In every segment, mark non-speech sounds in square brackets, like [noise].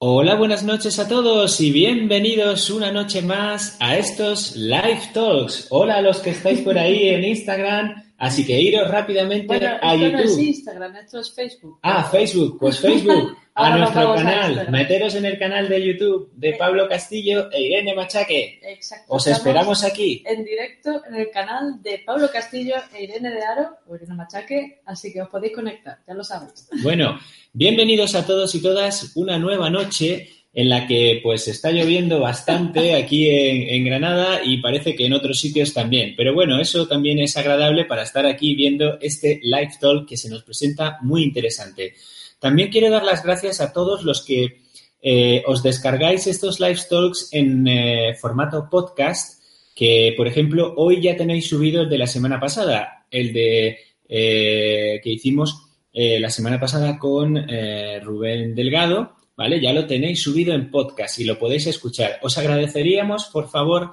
Hola, buenas noches a todos y bienvenidos una noche más a estos Live Talks. Hola a los que estáis por ahí en Instagram, así que iros rápidamente Bueno, a esto YouTube. no es Instagram, esto es Facebook. Ah, Facebook, pues [laughs] Facebook, a nuestro a canal. Meteros en el canal de YouTube de Pablo Castillo e Irene Machaque. Exacto. Os esperamos aquí. En directo en el canal de Pablo Castillo e Irene de Aro, o Irene Machaque, así que os podéis conectar, ya lo sabéis. Bueno, bienvenidos a todos y todas una nueva noche en la que pues está lloviendo bastante aquí en, Granada y parece que en otros sitios también. Pero bueno, eso también es agradable para estar aquí viendo este live talk que se nos presenta muy interesante. También quiero dar las gracias a todos los que eh, os descargáis estos live talks en eh, formato podcast, que por ejemplo hoy ya tenéis subido el de la semana pasada, el de eh, que hicimos la semana pasada con Rubén Delgado, ¿vale? Ya lo tenéis subido en podcast y lo podéis escuchar. Os agradeceríamos, por favor,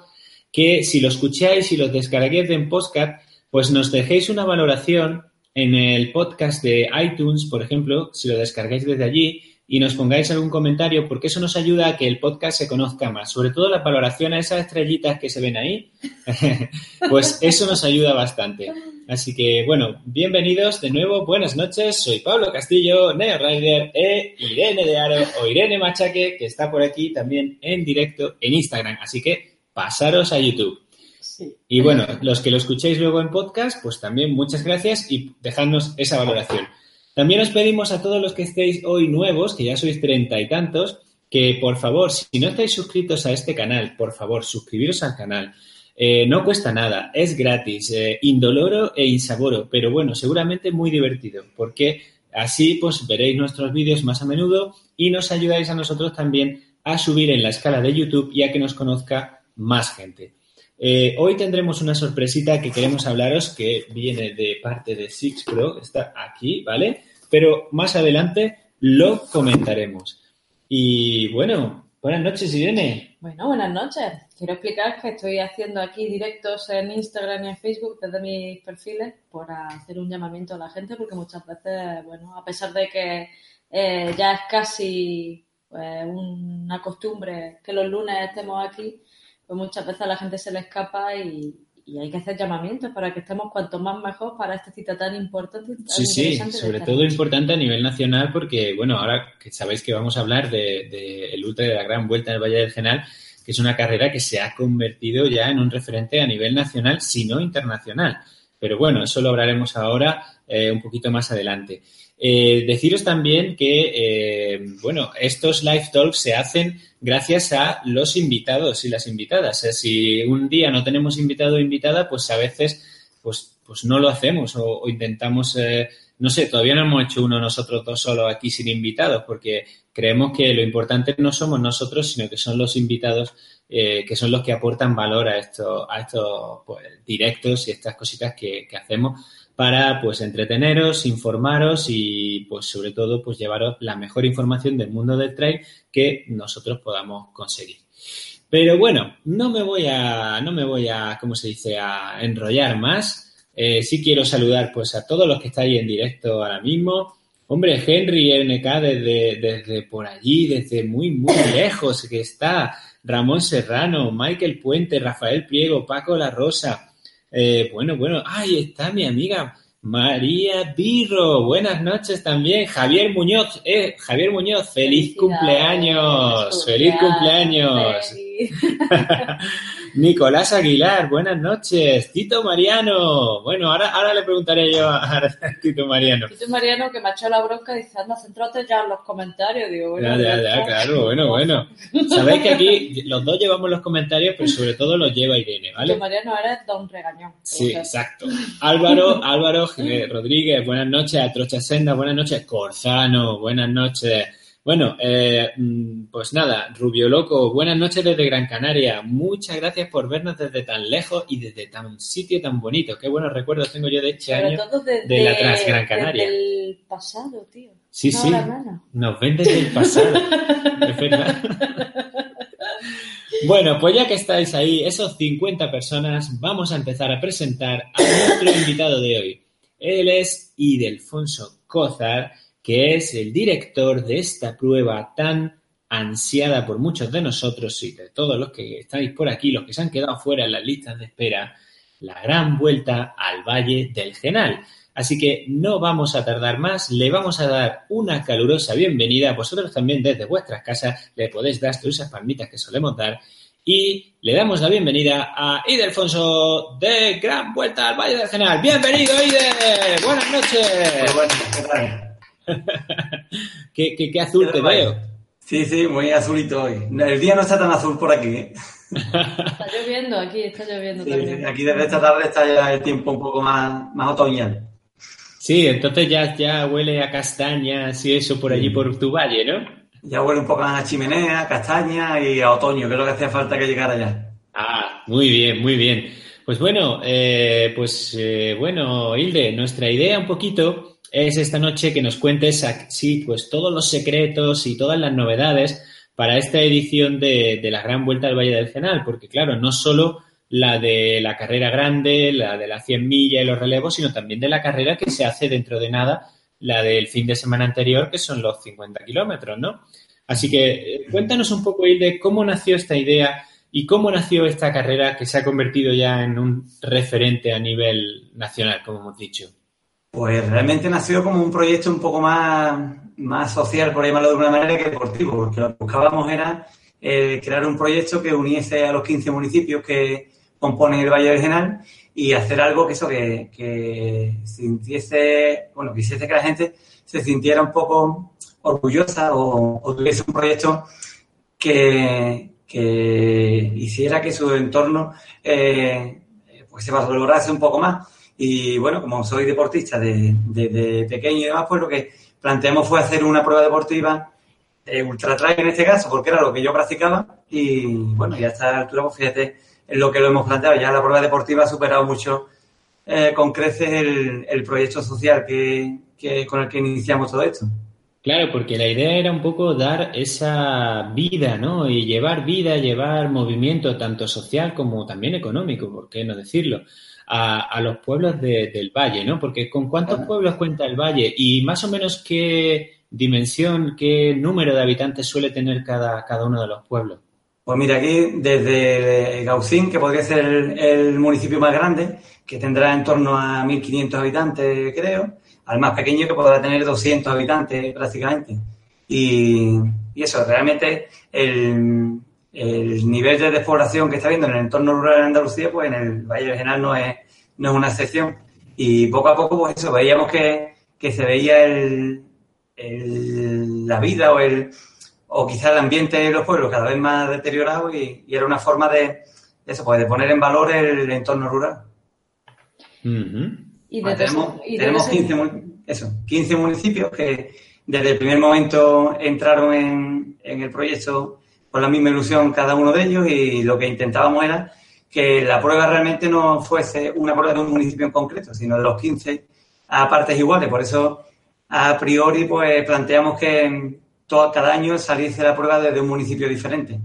que si lo escucháis y lo descarguéis en podcast, pues nos dejéis una valoración en el podcast de iTunes, por ejemplo, si lo descargáis desde allí y nos pongáis algún comentario, porque eso nos ayuda a que el podcast se conozca más. Sobre todo la valoración a esas estrellitas que se ven ahí, [laughs] pues eso nos ayuda bastante. Así que, bueno, bienvenidos de nuevo, buenas noches. Soy Pablo Castillo, Neo Rider e Irene de Aro o Irene Machaque, que está por aquí también en directo en Instagram. Así que pasaros a YouTube. Sí. Y bueno, los que lo escuchéis luego en podcast, pues también muchas gracias y dejadnos esa valoración. También os pedimos a todos los que estéis hoy nuevos, que ya sois treinta y tantos, que por favor, si no estáis suscritos a este canal, por favor, suscribiros al canal. Eh, no cuesta nada, es gratis, eh, indoloro e insaboro, pero bueno, seguramente muy divertido, porque así pues veréis nuestros vídeos más a menudo y nos ayudáis a nosotros también a subir en la escala de YouTube y a que nos conozca más gente. Eh, hoy tendremos una sorpresita que queremos hablaros que viene de parte de Six Pro, está aquí, ¿vale? Pero más adelante lo comentaremos. Y bueno, buenas noches, Irene. Bueno, buenas noches. Quiero explicar que estoy haciendo aquí directos en Instagram y en Facebook desde mis perfiles por hacer un llamamiento a la gente, porque muchas veces, bueno, a pesar de que eh, ya es casi pues, una costumbre que los lunes estemos aquí, pues muchas veces a la gente se le escapa y, y hay que hacer llamamientos para que estemos cuanto más mejor para esta cita tan importante. tan Sí, sí, sobre todo noche. importante a nivel nacional porque, bueno, ahora que sabéis que vamos a hablar del de, el Ultra de la Gran Vuelta en el Valle del Genal, que es una carrera que se ha convertido ya en un referente a nivel nacional, si no internacional. Pero bueno, eso lo hablaremos ahora eh, un poquito más adelante. Eh, deciros también que, eh, bueno, estos live talks se hacen gracias a los invitados y las invitadas. Si un día no tenemos invitado o invitada, pues a veces pues, pues no lo hacemos o, intentamos, eh, no sé, todavía no hemos hecho uno nosotros dos solos aquí sin invitados, porque creemos que lo importante no somos nosotros, sino que son los invitados eh, que son los que aportan valor a estos, a estos pues, directos y estas cositas que, que hacemos para pues entreteneros, informaros y pues sobre todo pues llevaros la mejor información del mundo del trail que nosotros podamos conseguir. Pero bueno, no me voy a, no me voy a, ¿cómo se dice?, a enrollar más. Eh, sí quiero saludar pues a todos los que estáis en directo ahora mismo. Hombre, Henry NK desde, desde por allí, desde muy, muy [coughs] lejos que está. Ramón Serrano, Michael Puente, Rafael Priego, Paco La Rosa. Eh, bueno, bueno, ahí está mi amiga María Birro. Buenas noches también. Javier Muñoz, eh, Javier Muñoz, feliz cumpleaños. Feliz cumpleaños. Feliz. [laughs] Nicolás Aguilar, buenas noches. Tito Mariano. Bueno, ahora, ahora le preguntaré yo a, Tito Mariano. Tú, Mariano, que me ha echado la bronca, dice, anda, centrate ya en los comentarios. Digo, bueno, Ya, ya, ya, claro, bueno, bueno. Sabéis que aquí los dos llevamos los comentarios, pero sobre todo los lleva Irene, ¿vale? Mariano, eres don regañón. Sí, exacto. Álvaro, Álvaro Rodríguez, buenas noches. Atrocha Senda, buenas noches. Corzano, buenas noches. Bueno, eh, mm, pues nada, Rubio Loco, buenas noches desde Gran Canaria. Muchas gracias por vernos desde tan lejos y desde tan sitio tan bonito. Qué buenos recuerdos tengo yo de este año. desde, de la Transgran Canaria. desde el pasado, tío. Sí, No, sí. Nos ven desde el pasado. [laughs] es verdad. Bueno, pues ya que estáis ahí, esos 50 personas, vamos a empezar a presentar a nuestro invitado de hoy. Él es Idelfonso Cózar, que es el director de esta prueba tan ansiada por muchos de nosotros y de todos los que estáis por aquí, los que se han quedado fuera en las listas de espera, la gran vuelta al Valle del Genal. Así que no vamos a tardar más, le vamos a dar una calurosa bienvenida. Vosotros también desde vuestras casas le podéis dar esas palmitas que solemos dar. Y le damos la bienvenida a Ide Alfonso de Gran Vuelta al Valle del Genal. Bienvenido, Ide. Buenas noches. ¿Qué, [laughs] qué, qué azul te veo. Sí, sí, muy azulito hoy. El día no está tan azul por aquí. ¿eh? [laughs] Está lloviendo aquí, está lloviendo Sí, también. aquí desde esta tarde está ya el tiempo un poco más, más otoñal. Sí, entonces ya, ya huele a castañas y eso por allí, por tu valle, ¿no? Ya huele un poco más a chimenea, a castaña y a otoño, que es lo que hacía falta que llegara ya. Ah, muy bien, muy bien. Pues bueno, eh, pues eh, bueno, Hilde, nuestra idea un poquito es esta noche que nos cuentes así, pues todos los secretos y todas las novedades para esta edición de, de la Gran Vuelta al Valle del Genal, porque claro, no solo la de la carrera grande, la de la 100 millas y los relevos, sino también de la carrera que se hace dentro de nada, la del fin de semana anterior, que son los 50 kilómetros, ¿no? Así que eh, cuéntanos un poco, Hilde, cómo nació esta idea y cómo nació esta carrera que se ha convertido ya en un referente a nivel nacional, como hemos dicho. Pues realmente nació como un proyecto un poco más, más social, por llamarlo de alguna manera, que deportivo, porque lo que buscábamos era eh, crear un proyecto que uniese a los 15 municipios que componen el Valle del Genal y hacer algo que eso, que, que sintiese, bueno, que hiciese que la gente se sintiera un poco orgullosa o, o tuviese un proyecto que, que hiciera que su entorno eh, pues se valorase un poco más. Y bueno, como soy deportista desde de, de pequeño y demás, pues lo que planteamos fue hacer una prueba deportiva ultra trail en este caso, porque era lo que yo practicaba. Y bueno, y a esta altura, pues fíjate en lo que lo hemos planteado. Ya la prueba deportiva ha superado mucho eh, con creces el, el proyecto social que, que, con el que iniciamos todo esto. Claro, porque la idea era un poco dar esa vida, ¿no? Y llevar vida, llevar movimiento tanto social como también económico, ¿por qué no decirlo? A, a los pueblos de, del valle, ¿no? Porque ¿con cuántos pueblos cuenta el valle? Y más o menos qué dimensión, qué número de habitantes suele tener cada, cada uno de los pueblos. Pues mira, aquí desde Gaucín, que podría ser el, el municipio más grande, que tendrá en torno a 1.500 habitantes, creo, al más pequeño que podrá tener 200 habitantes prácticamente. Y, y eso, realmente el, el, nivel de despoblación que está viendo en el entorno rural de Andalucía, pues en el Valle del Genal no es, no es una excepción. Y poco a poco, pues eso, veíamos que, que se veía el, el, la vida o el o quizá el ambiente de los pueblos cada vez más deteriorado y, y era una forma de, eso, pues de poner en valor el entorno rural. Uh -huh. Y Bueno, desde tenemos y tenemos desde- 15, mu- eso, 15 municipios que desde el primer momento entraron en, en el proyecto con la misma ilusión cada uno de ellos y lo que intentábamos era que la prueba realmente no fuese una prueba de un municipio en concreto, sino de los 15 a partes iguales. Por eso, a priori, pues planteamos que todo, cada año saliese la prueba desde un municipio diferente.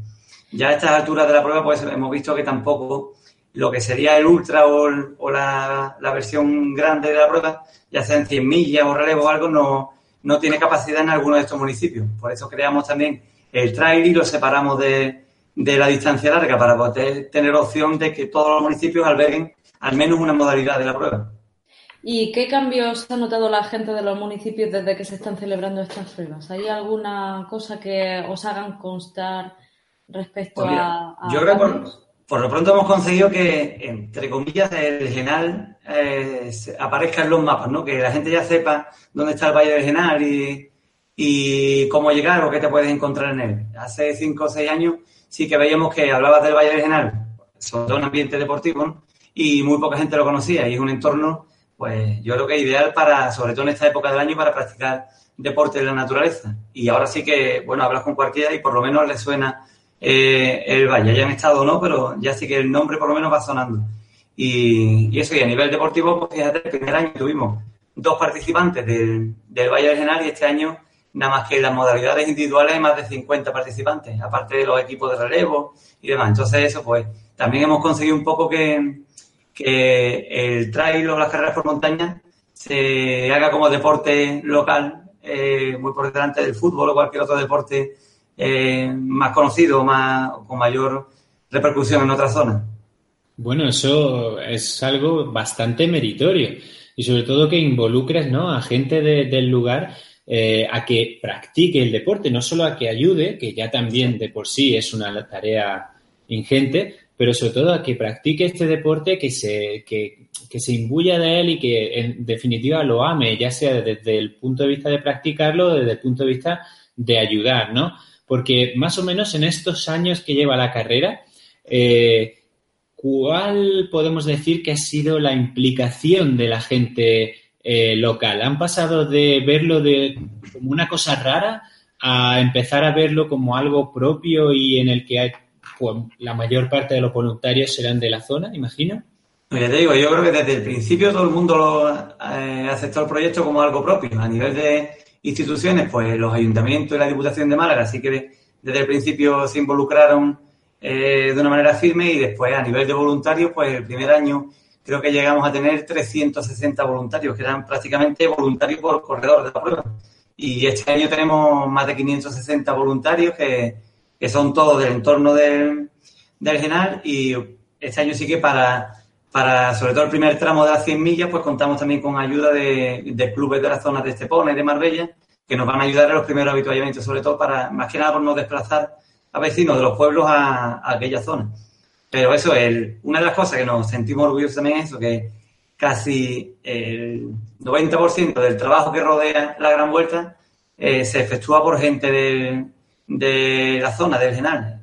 Ya a estas alturas de la prueba, pues hemos visto que tampoco lo que sería el ultra o, la, la versión grande de la prueba, ya sea en 100 millas o relevo o algo, no, no tiene capacidad en alguno de estos municipios. Por eso creamos también el trail y lo separamos de, de la distancia larga para poder tener opción de que todos los municipios alberguen al menos una modalidad de la prueba. ¿Y qué cambios ha notado la gente de los municipios desde que se están celebrando estas pruebas? ¿Hay alguna cosa que os hagan constar respecto Pues mira, a, a yo creo que por, lo pronto hemos conseguido que, entre comillas, el Genal eh, aparezca en los mapas, ¿no? Que la gente ya sepa dónde está el Valle del Genal y, y cómo llegar o qué te puedes encontrar en él. Hace cinco o seis años sí que veíamos que hablabas del Valle del Genal, sobre todo en ambiente deportivo, ¿no? y muy poca gente lo conocía. Y es un entorno, pues yo creo que ideal para, sobre todo en esta época del año, para practicar deporte en la naturaleza. Y ahora sí que, bueno, hablas con cualquiera y por lo menos le suena eh, el valle. Ya han estado o no, pero ya sí que el nombre por lo menos va sonando. Y, y eso, y a nivel deportivo, pues fíjate, el primer año tuvimos dos participantes del, del Valle del Genal y este año, nada más que las modalidades individuales, hay más de 50 participantes, aparte de los equipos de relevo y demás. Entonces, eso, pues también hemos conseguido un poco que, que el trail o las carreras por montaña se haga como deporte local, eh, muy por delante del fútbol o cualquier otro deporte eh, más conocido, más, con mayor repercusión en otras zonas. Bueno, eso es algo bastante meritorio y sobre todo que involucres ¿no? a gente del lugar eh, a que practique el deporte, no solo a que ayude, que ya también de por sí es una tarea ingente, pero sobre todo a que practique este deporte, que se, que, se imbuya de él y que en definitiva lo ame, ya sea desde el punto de vista de practicarlo o desde el punto de vista de ayudar, ¿no? Porque más o menos en estos años que lleva la carrera, eh, ¿cuál podemos decir que ha sido la implicación de la gente eh, local? ¿Han pasado de verlo de como una cosa rara a empezar a verlo como algo propio y en el que hay, pues, la mayor parte de los voluntarios serán de la zona, imagino? Te digo, yo creo que desde el principio todo el mundo lo, eh, aceptó el proyecto como algo propio. A nivel de instituciones, pues los ayuntamientos y la Diputación de Málaga, así que desde el principio se involucraron eh, de una manera firme y después a nivel de voluntarios, pues el primer año creo que llegamos a tener 360 voluntarios, que eran prácticamente voluntarios por corredor de la prueba. Y este año tenemos más de 560 voluntarios que, que son todos del entorno del, del Genal y este año sí que para, para, sobre todo el primer tramo de las 100 millas, pues contamos también con ayuda de, de clubes de las zonas de Estepona y de Marbella, que nos van a ayudar en los primeros habituallamientos, sobre todo para, más que nada por no desplazar a vecinos de los pueblos a, aquella zona. Pero eso, es una de las cosas que nos sentimos orgullosos también es eso, que casi el 90% del trabajo que rodea la Gran Vuelta eh, se efectúa por gente de, de la zona, del Genal.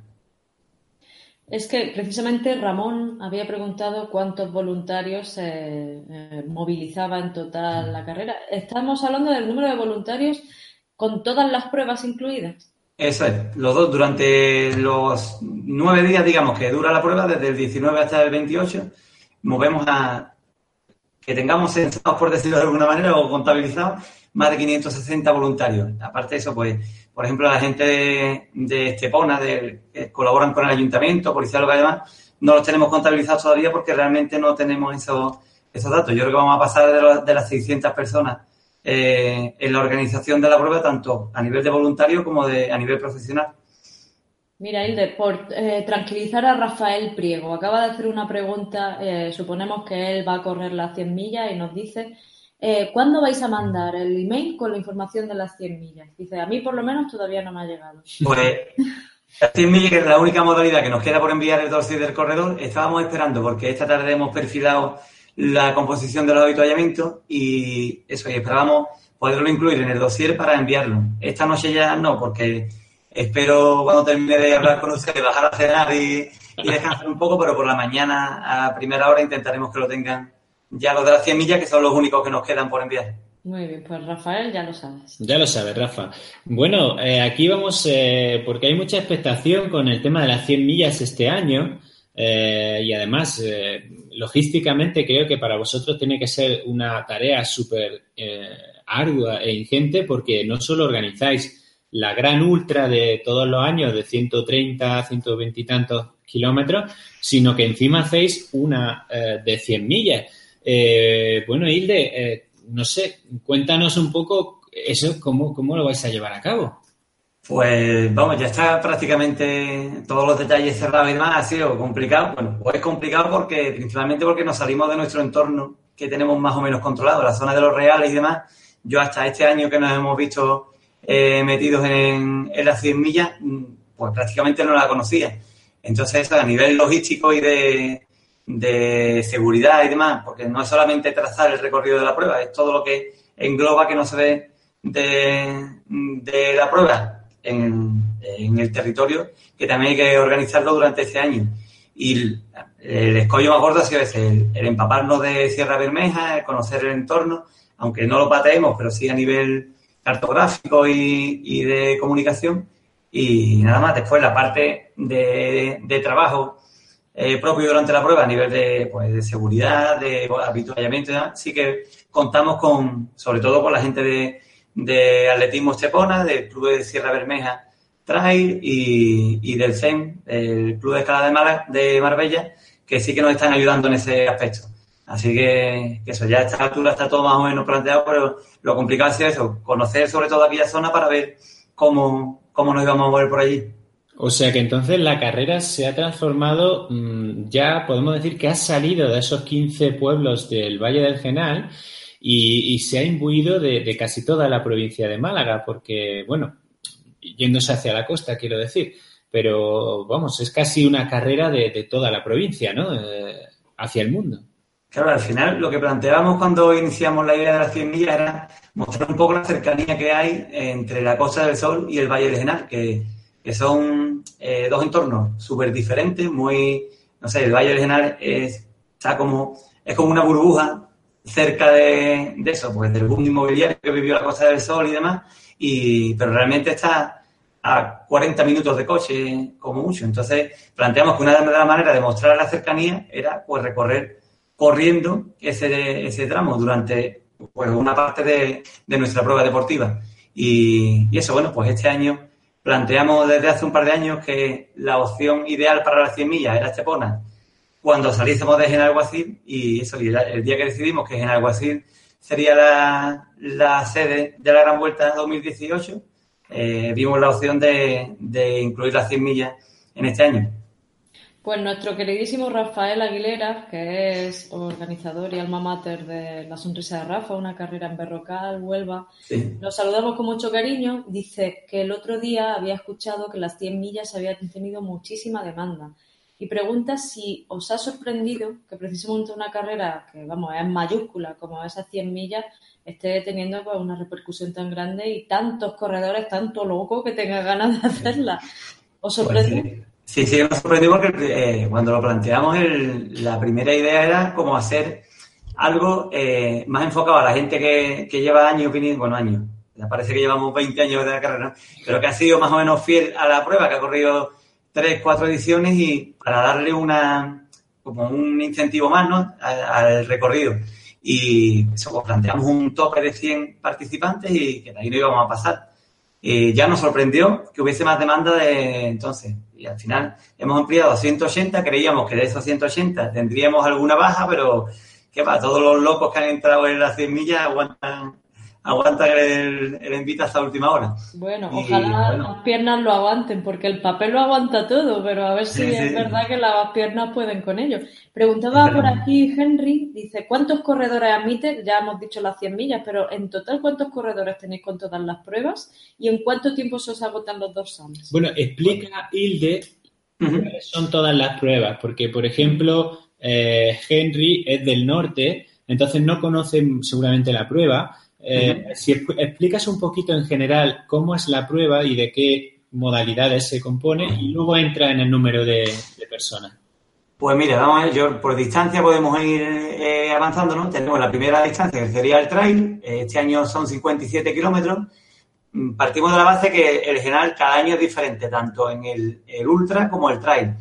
Es que precisamente Ramón había preguntado cuántos voluntarios se eh, movilizaba en total la carrera. Estamos hablando del número de voluntarios con todas las pruebas incluidas. Eso es, los dos, durante los nueve días, digamos, que dura la prueba, desde el 19 hasta el 28, movemos a que tengamos censados, por decirlo de alguna manera, o contabilizados, más de 560 voluntarios. Aparte de eso, pues, por ejemplo, la gente de, Estepona, de, que colaboran con el ayuntamiento, policía local y demás, no los tenemos contabilizados todavía porque realmente no tenemos esos, esos datos. Yo creo que vamos a pasar de, de las 600 personas eh, en la organización de la prueba, tanto a nivel de voluntario como de, a nivel profesional. Mira, Hilde, por eh, tranquilizar a Rafael Priego, acaba de hacer una pregunta, eh, suponemos que él va a correr las 100 millas y nos dice, ¿cuándo vais a mandar el email con la información de las 100 millas? Dice, a mí por lo menos todavía no me ha llegado. Pues las 100 millas, que es la única modalidad que nos queda por enviar el dossier del corredor, estábamos esperando porque esta tarde hemos perfilado la composición de los habituallamientos y eso, y esperábamos poderlo incluir en el dossier para enviarlo. Esta noche ya no, porque espero cuando termine de hablar con ustedes bajar a cenar y, descansar un poco, pero por la mañana a primera hora intentaremos que lo tengan ya los de las 100 millas, que son los únicos que nos quedan por enviar. Muy bien, pues Rafael, ya lo sabes. Ya lo sabes, Rafa. Bueno, eh, aquí vamos, eh, porque hay mucha expectación con el tema de las 100 millas este año. Eh, y además, eh, logísticamente creo que para vosotros tiene que ser una tarea súper eh, ardua e ingente porque no solo organizáis la gran ultra de todos los años de 130, 120 y tantos kilómetros, sino que encima hacéis una de 100 millas. bueno, Hilde, no sé, cuéntanos un poco eso, cómo, cómo lo vais a llevar a cabo. Pues vamos, ya está prácticamente todos los detalles cerrados y demás. Ha sido complicado. Bueno, pues es complicado porque principalmente porque nos salimos de nuestro entorno que tenemos más o menos controlado, la zona de los reales y demás. Yo hasta este año que nos hemos visto eh, metidos en, las 100 millas, pues prácticamente no la conocía. Entonces, a nivel logístico y de, seguridad y demás, porque no es solamente trazar el recorrido de la prueba, es todo lo que engloba que no se ve de la prueba en, el territorio, que también hay que organizarlo durante este año. Y el, escollo más gordo ha sido ese, el, empaparnos de Sierra Bermeja, el conocer el entorno, aunque no lo pateemos, pero sí a nivel cartográfico y, de comunicación. Y nada más, después la parte de, trabajo eh, propio durante la prueba a nivel de, pues, de seguridad, de habituallamiento, sí que contamos con, sobre todo con la gente de, de Atletismo Estepona, del Club de Sierra Bermeja Trail y, del CEM, el Club de Escalada de, de Marbella, que sí que nos están ayudando en ese aspecto. Así que, eso, ya a esta altura está todo más o menos planteado, pero lo complicado es eso, conocer sobre todo aquella zona para ver cómo, cómo nos íbamos a mover por allí. O sea que entonces la carrera se ha transformado, mm, ya podemos decir que ha salido de esos 15 pueblos del Valle del Genal y, se ha imbuido de, casi toda la provincia de Málaga, porque, bueno, yéndose hacia la costa, quiero decir, pero vamos, es casi una carrera de, toda la provincia, ¿no? Eh, hacia el mundo. Claro, al final lo que planteábamos cuando iniciamos la idea de las 100 millas era mostrar un poco la cercanía que hay entre la Costa del Sol y el Valle del Genal, que, son eh, dos entornos súper diferentes, muy, no sé, el Valle del Genal es, está como, es como una burbuja cerca de, eso, pues del boom inmobiliario que vivió la Costa del Sol y demás, y, pero realmente está a 40 minutos de coche como mucho. Entonces, planteamos que una de las maneras de mostrar la cercanía era pues recorrer corriendo ese, ese tramo durante pues, una parte de, nuestra prueba deportiva. Y, eso, bueno, pues este año planteamos desde hace un par de años que la opción ideal para las 100 millas era Estepona cuando saliésemos de Genalguacil y eso, y el día que decidimos que Genalguacil sería la, la sede de la Gran Vuelta 2018, eh, vimos la opción de, de incluir las 100 millas en este año. Pues nuestro queridísimo Rafael Aguilera, que es organizador y alma mater de La Sonrisa de Rafa, una carrera en Berrocal, Huelva, nos saludamos con mucho cariño. Dice que el otro día había escuchado que las 100 millas habían tenido muchísima demanda y pregunta si os ha sorprendido que precisamente una carrera que, vamos, es mayúscula como esas 100 millas esté teniendo pues, una repercusión tan grande y tantos corredores, tanto locos que tengan ganas de hacerla. ¿Os pues sorprende? Sí, sí, me sorprendió porque eh, cuando lo planteamos, la primera idea era como hacer algo eh, más enfocado a la gente que, lleva años viniendo, bueno, años, parece que llevamos 20 años de la carrera, pero que ha sido más o menos fiel a la prueba, que ha corrido tres, cuatro ediciones y para darle una como un incentivo más ¿no? al, recorrido. Y eso, pues planteamos un tope de 100 participantes y que de ahí no íbamos a pasar. Y ya nos sorprendió que hubiese más demanda de entonces y al final hemos ampliado a 180, creíamos que de esos 180 tendríamos alguna baja, pero que va, todos los locos que han entrado en las 100 millas aguantan aguantan el, el envite hasta última hora. Bueno, ojalá las piernas lo aguanten, porque el papel lo aguanta todo, pero a ver si es verdad que las piernas pueden con ello. Preguntaba por aquí Henry, dice, ¿cuántos corredores admite? Ya hemos dicho las 100 millas, pero en total, ¿cuántos corredores tenéis con todas las pruebas? ¿Y en cuánto tiempo se os agotan los dorsales? Bueno, explica Hilde cuáles son todas las pruebas, porque, por ejemplo, eh, Henry es del norte, entonces no conoce seguramente la prueba, eh, si explicas un poquito en general cómo es la prueba y de qué modalidades se compone y luego entra en el número de, personas. Pues mira, vamos a ver, yo, por distancia podemos ir eh, avanzando, ¿no? Tenemos la primera distancia que sería el trail, eh, este año son 57 kilómetros. Mm, partimos de la base que el general cada año es diferente, tanto en el, ultra como el trail.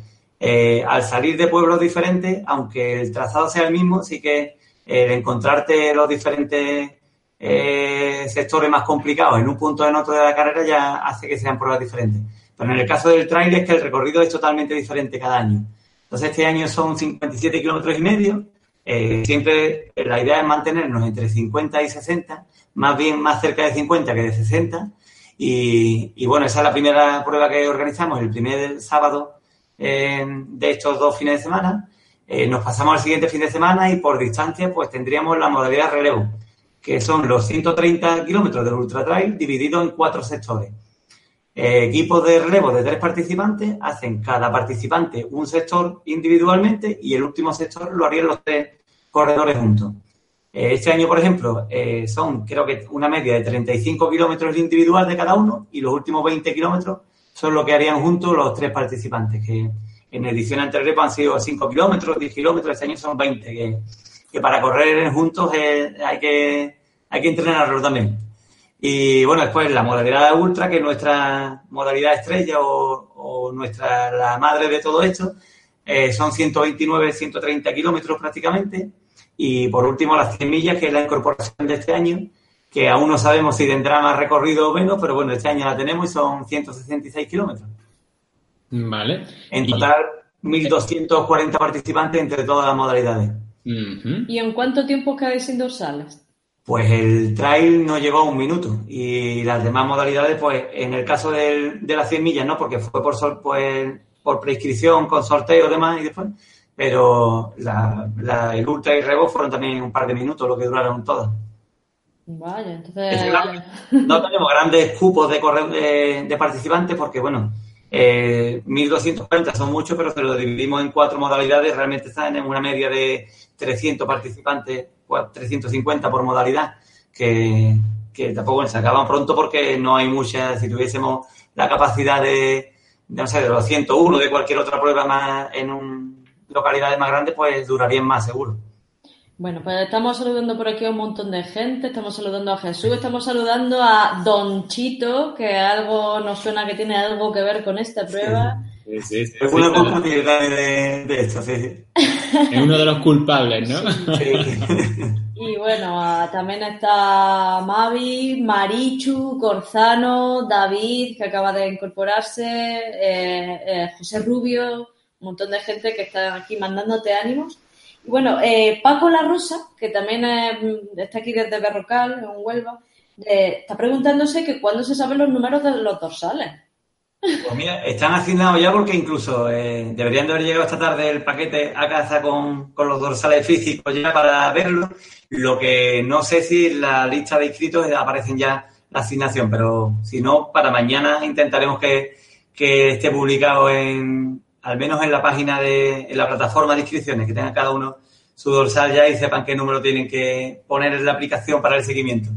al salir de pueblos diferentes, aunque el trazado sea el mismo, sí que el encontrarte los diferentes eh, sectores más complicados en un punto o en otro de la carrera ya hace que sean pruebas diferentes. Pero en el caso del trail es que el recorrido es totalmente diferente cada año. Entonces este año son 57 kilómetros y medio. Eh, siempre la idea es mantenernos entre 50 y 60, más bien más cerca de 50 que de 60. Y, bueno, esa es la primera prueba que organizamos, el primer sábado eh, de estos dos fines de semana. Nos pasamos al siguiente fin de semana y por distancia pues tendríamos la modalidad relevo que son los 130 kilómetros del Ultra Trail divididos en cuatro sectores. Eh, equipos de relevo de tres participantes hacen cada participante un sector individualmente y el último sector lo harían los tres corredores juntos. Eh, este año, por ejemplo, eh, son creo que una media de 35 kilómetros individual de cada uno y los últimos 20 kilómetros son lo que harían juntos los tres participantes, que en edición anterior han sido 5 kilómetros, 10 kilómetros, este año son 20, que, que para correr juntos hay que hay que entrenarlo también. Y bueno, después la modalidad ultra, que es nuestra modalidad estrella o, nuestra la madre de todo esto, eh, son 129, 130 kilómetros prácticamente. Y por último, las 100 millas, que es la incorporación de este año, que aún no sabemos si tendrá más recorrido o menos, pero bueno, este año la tenemos y son 166 kilómetros. Vale. En total, 1.240 participantes entre todas las modalidades. ¿Y en cuánto tiempo quedáis sin dorsales? Pues el trail no llegó a un minuto y las demás modalidades, pues en el caso de las 100 millas, no, porque fue por, pues, por prescripción, con sorteo y demás y después, pero el ultra y rebo fueron también un par de minutos lo que duraron todas. Vaya, entonces... No tenemos grandes cupos de, de, participantes porque, bueno, eh, 1.240 son muchos, pero si lo dividimos en cuatro modalidades, realmente están en una media de 300 participantes 350 por modalidad, que, que tampoco se acaban pronto porque no hay muchas, si tuviésemos la capacidad de, no sé, de los 101 de cualquier otra prueba más en un, localidades más grandes, pues durarían más seguro. Bueno, pues estamos saludando por aquí a un montón de gente, estamos saludando a Jesús, estamos saludando a Don Chito, que algo nos suena que tiene algo que ver con esta prueba. Sí, sí, sí. Es una oportunidad de, de, esto, sí. [laughs] Es uno de los culpables, ¿no? Y bueno, también está Mavi, Marichu, Corzano, David, que acaba de incorporarse, eh, eh, José Rubio, un montón de gente que está aquí mandándote ánimos. Y bueno, eh, Paco La Rosa, que también está aquí desde Berrocal, en Huelva, está preguntándose que cuándo se saben los números de los dorsales. Pues mira, están asignados ya porque incluso eh, deberían de haber llegado esta tarde el paquete a casa con, los dorsales físicos ya para verlo. Lo que no sé si en la lista de inscritos aparecen ya la asignación, pero si no, para mañana intentaremos que, esté publicado en, al menos en la página de, en la plataforma de inscripciones, que tenga cada uno su dorsal ya y sepan qué número tienen que poner en la aplicación para el seguimiento.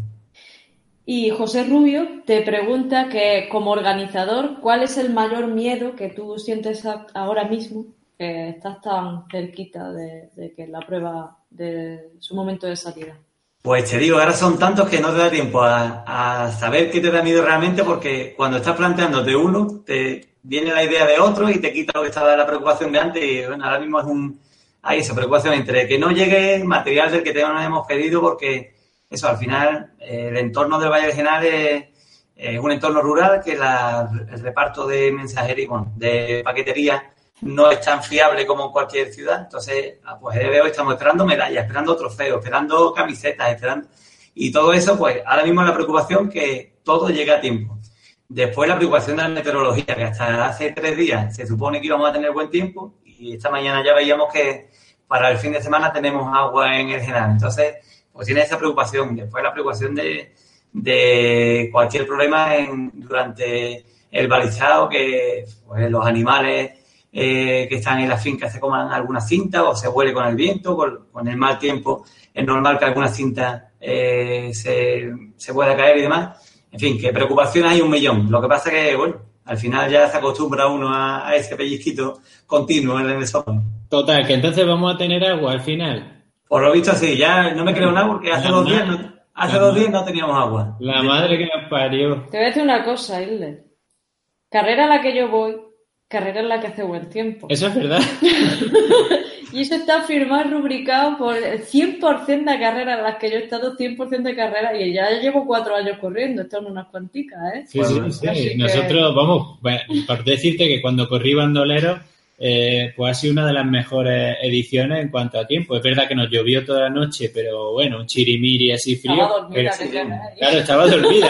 Y José Rubio te pregunta que como organizador, ¿cuál es el mayor miedo que tú sientes ahora mismo que estás tan cerquita de, que la prueba de su momento de salida? Pues te digo, ahora son tantos que no te da tiempo a, saber qué te da miedo realmente porque cuando estás planteándote uno, te viene la idea de otro y te quita lo que estaba la preocupación de antes y bueno, ahora mismo es un... Hay esa preocupación entre que no llegue material del que te hemos pedido porque eso, al final, eh, el entorno del Valle Regional es, un entorno rural que el reparto de mensajería, bueno, de paquetería no es tan fiable como en cualquier ciudad. Entonces, ah, pues de hoy estamos esperando medallas, esperando trofeos, esperando camisetas, esperando... Y todo eso, pues ahora mismo la preocupación que todo llegue a tiempo. Después la preocupación de la meteorología, que hasta hace tres días se supone que íbamos a tener buen tiempo y esta mañana ya veíamos que para el fin de semana tenemos agua en el general. Entonces, pues tiene esa preocupación. Después la preocupación de, cualquier problema durante el balizado, que pues, los animales eh, que están en la finca se coman alguna cinta o se vuele con el viento, con, el mal tiempo. Es normal que alguna cinta eh, se, se, pueda caer y demás. En fin, que preocupaciones hay un millón. Lo que pasa que, bueno, al final ya se acostumbra uno a, ese pellizquito continuo en el mesón. Total, que entonces vamos a tener agua al final. Por lo visto, sí, ya no me creo nada porque hace dos días no, hace dos días no teníamos agua. La madre que nos parió. Te voy a decir una cosa, Hilde. Carrera a la que yo voy, carrera en la que hace buen tiempo. Eso es verdad. [laughs] y eso está firmado, rubricado por el 100% de carreras en las que yo he estado, 100% de carreras, y ya llevo cuatro años corriendo, esto en unas cuanticas, ¿eh? Sí, sí, sí. Nosotros, vamos, por decirte que cuando corrí bandolero eh, pues ha sido una de las mejores ediciones en cuanto a tiempo. Es verdad que nos llovió toda la noche, pero bueno, un chirimiri así frío. claro, estaba dormida.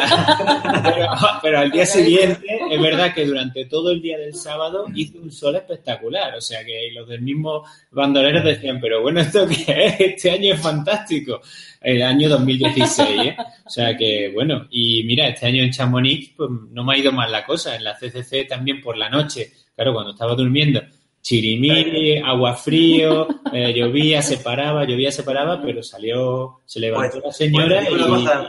[laughs] pero, al día siguiente, es verdad que durante todo el día del sábado hizo un sol espectacular. O sea que los del mismo bandoleros decían, pero bueno, ¿esto qué es? Este año es fantástico. El año 2016, ¿eh? O sea que, bueno, y mira, este año en Chamonix, pues no me ha ido mal la cosa. En la CCC también por la noche, claro, cuando estaba durmiendo chirimiri, agua frío, eh, llovía, se paraba, llovía, se paraba, pero salió, se levantó pues, la señora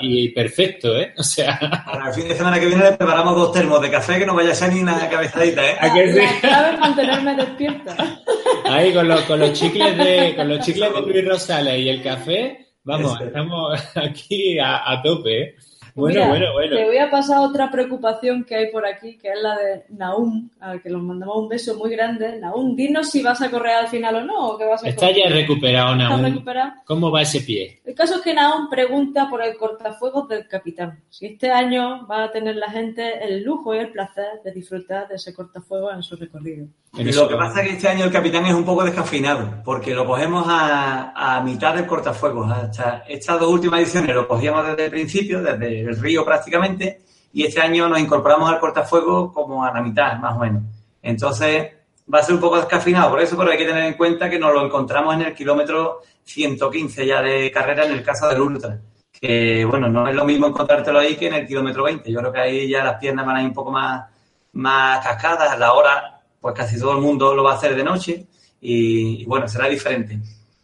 y, perfecto, ¿eh? O sea... Para el fin de semana que viene le preparamos dos termos de café que no vaya a ser ni una cabezadita, ¿eh? ¿A que sí? La mantenerme despierta. Ahí con los, con los chicles de, con los chicles de Luis Rosales y el café, vamos, estamos [laughs] aquí a, a tope, ¿eh? Bueno, Mira, bueno, bueno. Te voy a pasar otra preocupación que hay por aquí, que es la de Naum, al que nos mandamos un beso muy grande. Naum, dinos si vas a correr al final o no, o qué vas a Está correr. ya recuperado, ¿Estás Naum. recuperado? ¿Cómo va ese pie? El caso es que Naum pregunta por el cortafuegos del capitán. Si este año va a tener la gente el lujo y el placer de disfrutar de ese cortafuegos en su recorrido. En Lo que pasa es que este año el capitán es un poco descafeinado, porque lo cogemos a, a mitad del cortafuegos. Hasta estas dos últimas ediciones lo cogíamos desde el principio, desde el río prácticamente, y este año nos incorporamos al cortafuegos como a la mitad, más o menos. Entonces, va a ser un poco descafeinado por eso, pero hay que tener en cuenta que nos lo encontramos en el kilómetro 115 ya de carrera en el caso del Ultra. Que, bueno, no es lo mismo encontrártelo ahí que en el kilómetro 20. Yo creo que ahí ya las piernas van a ir un poco más, más cascadas. A la hora, pues casi todo el mundo lo va a hacer de noche y bueno, será diferente.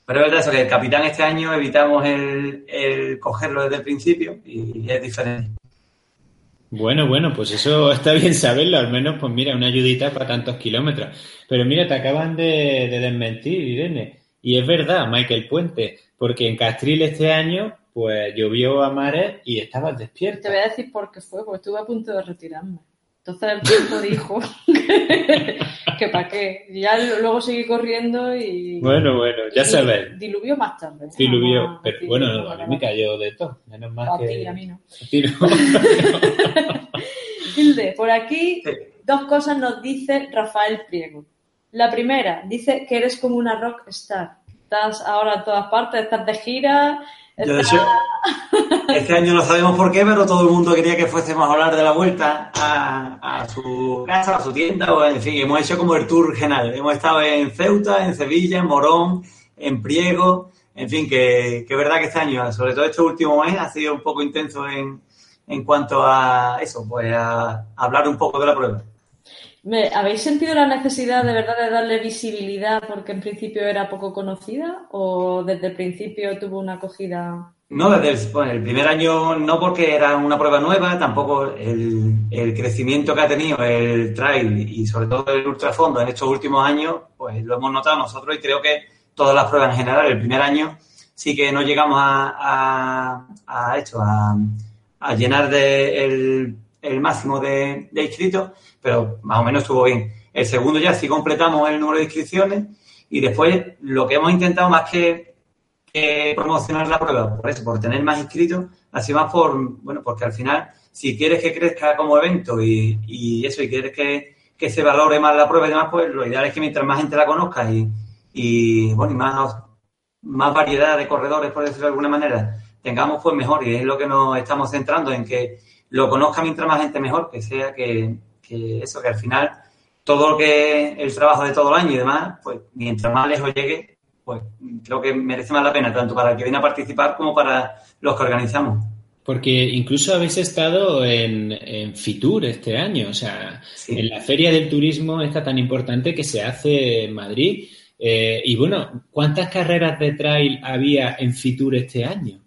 Pero es verdad eso, que el capitán este año evitamos el, el cogerlo desde el principio y es diferente. Bueno, bueno, pues eso está bien saberlo, al menos, pues mira, una ayudita para tantos kilómetros. Pero mira, te acaban de, de desmentir, Irene. Y es verdad, Michael Puente, porque en Castril este año, pues llovió a mares y estabas Te despierta. voy a decir por qué fue, porque estuve a punto de retirarme. Entonces el tiempo [laughs] dijo que, que para qué. Y ya luego seguí corriendo y... Bueno, bueno, ya sabes. Diluvió más tarde. Diluvió, pero bueno, a mí me cayó de todo. Menos mal A que. ti, a mí no. [laughs] Hilde, por aquí dos cosas nos dice Rafael Priego. La primera, dice que eres como una rock star. Estás ahora en todas partes, estás de gira. Yo, de hecho, este año no sabemos por qué, pero todo el mundo quería que fuésemos a hablar de la vuelta a, su casa, a su tienda, o en fin, hemos hecho como el tour general. Hemos estado en Ceuta, en Sevilla, en Morón, en Priego, en fin, que, que verdad que este año, sobre todo este último mes, ha sido un poco intenso en, en cuanto a eso, pues a hablar un poco de la prueba. ¿Me- ¿Habéis sentido la necesidad de verdad de darle visibilidad porque en principio era poco conocida o desde el principio tuvo una acogida? No, desde el, primer año no porque era una prueba nueva, tampoco el, crecimiento que ha tenido el trail y sobre todo el ultrafondo en estos últimos años, pues lo hemos notado nosotros y creo que todas las pruebas en general, el primer año sí que no llegamos a, esto, a, llenar de el máximo de, de inscritos, pero más o menos estuvo bien. El segundo ya sí completamos el número de inscripciones y después lo que hemos intentado más que promocionar la prueba, por eso, por tener más inscritos, así más por, bueno, porque al final, si quieres que crezca como evento y, y eso, y quieres que, que se valore más la prueba y demás, pues lo ideal es que mientras más gente la conozca y, y bueno, y más, más variedad de corredores, por decirlo de alguna manera, tengamos, pues mejor. Y es lo que nos estamos centrando en que lo conozca mientras más gente mejor, que sea que, que eso, que al final todo lo que el trabajo de todo el año y demás, pues mientras más lejos llegue, pues creo que merece más la pena, tanto para el que viene a participar como para los que organizamos. Porque incluso habéis estado en, en Fitur este año, o sea, Sí. en la Feria del Turismo esta tan importante que se hace en Madrid. Eh, y bueno, ¿cuántas carreras de trail había en Fitur este año?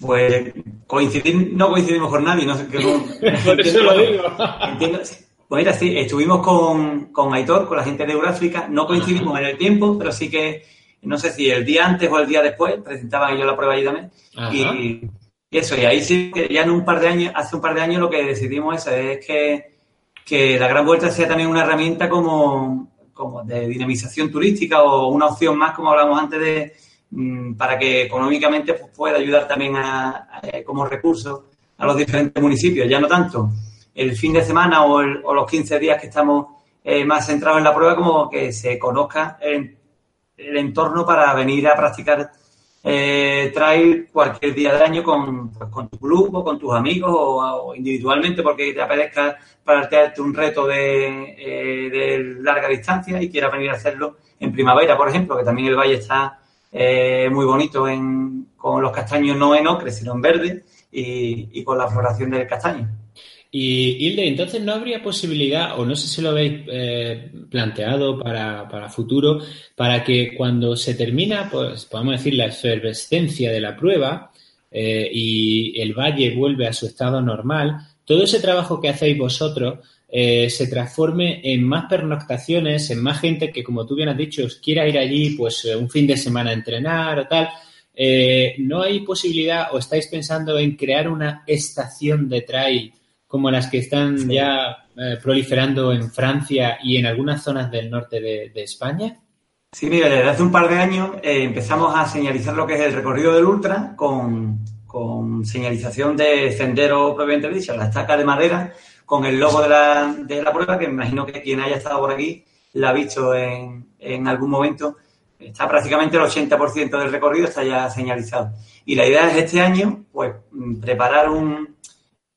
Pues coincidir, no coincidimos con nadie, no sé qué. [laughs] Por eso lo digo. Entiendo. Pues mira, sí, estuvimos con, con Aitor, con la gente de Euráfrica, no coincidimos en el tiempo, pero sí que, no sé si el día antes o el día después, presentaban ellos la prueba allí también. Y, y eso, y ahí sí que ya en un par de años, hace un par de años lo que decidimos eso, es que, que la Gran Vuelta sea también una herramienta como, como de dinamización turística o una opción más, como hablamos antes, de para que económicamente pues, pueda ayudar también a, a- como recurso a los diferentes municipios, ya no tanto el fin de semana o, el- o los 15 días que estamos eh, más centrados en la prueba, como que se conozca el, entorno para venir a practicar eh, trail cualquier día del año con, pues, con tu club o con tus amigos o, o individualmente porque te apetezca plantearte un reto de, eh, de larga distancia y quieras venir a hacerlo en primavera, por ejemplo, que también el valle está eh, muy bonito en, con los castaños no en ocre, sino en verde y, y con la floración del castaño. Y Hilde, entonces no habría posibilidad, o no sé si lo habéis eh, planteado para, para futuro, para que cuando se termina, pues podemos decir, la efervescencia de la prueba eh, y el valle vuelve a su estado normal, todo ese trabajo que hacéis vosotros eh, se transforme en más pernoctaciones, en más gente que, como tú bien has dicho, quiera ir allí pues eh, un fin de semana a entrenar o tal. eh, ¿no hay posibilidad o estáis pensando en crear una estación de trail como las que están ya eh, proliferando en Francia y en algunas zonas del norte de, España? Sí, mira, desde hace un par de años empezamos a señalizar lo que es el recorrido del Ultra con, señalización de sendero propiamente dicho, la estaca de madera, con el logo de la, de la prueba, que me imagino que quien haya estado por aquí la ha visto en, en algún momento está prácticamente el 80% del recorrido está ya señalizado. Y la idea es este año, pues, preparar un,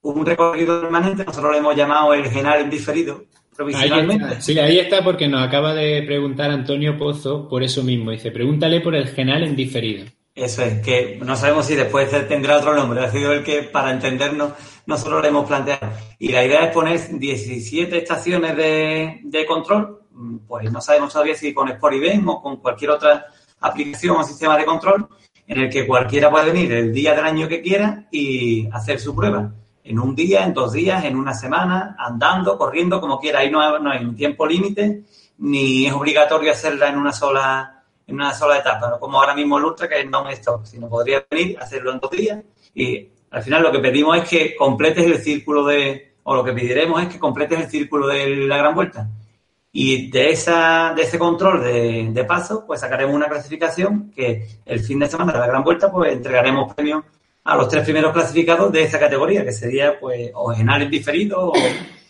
un recorrido permanente, nosotros lo hemos llamado el Genal en diferido, provisionalmente. sí, ahí está porque nos acaba de preguntar Antonio Pozo por eso mismo. Dice, pregúntale por el Genal en diferido. Eso es, que no sabemos si después tendrá otro nombre. Ha sido el que, para entendernos, nosotros lo hemos planteado. Y la idea es poner 17 estaciones de, control Mm, pues no sabemos todavía si con Sporivent o con cualquier otra aplicación o sistema de control en el que cualquiera puede venir el día del año que quiera y hacer su prueba. En un día, en dos días, en una semana, andando, corriendo, como quiera. Ahí no hay, un tiempo límite, ni es obligatorio hacerla en una sola, en una sola etapa, no como ahora mismo el Ultra, que es non-stop, sino podría venir, hacerlo en dos días y al final lo que pedimos es que completes el círculo de, o lo que pediremos es que completes el círculo de la gran vuelta. Y de, esa, de ese control de, de paso, pues sacaremos una clasificación que el fin de semana de la gran vuelta, pues entregaremos premios a los tres primeros clasificados de esa categoría, que sería, pues, o genal diferido o,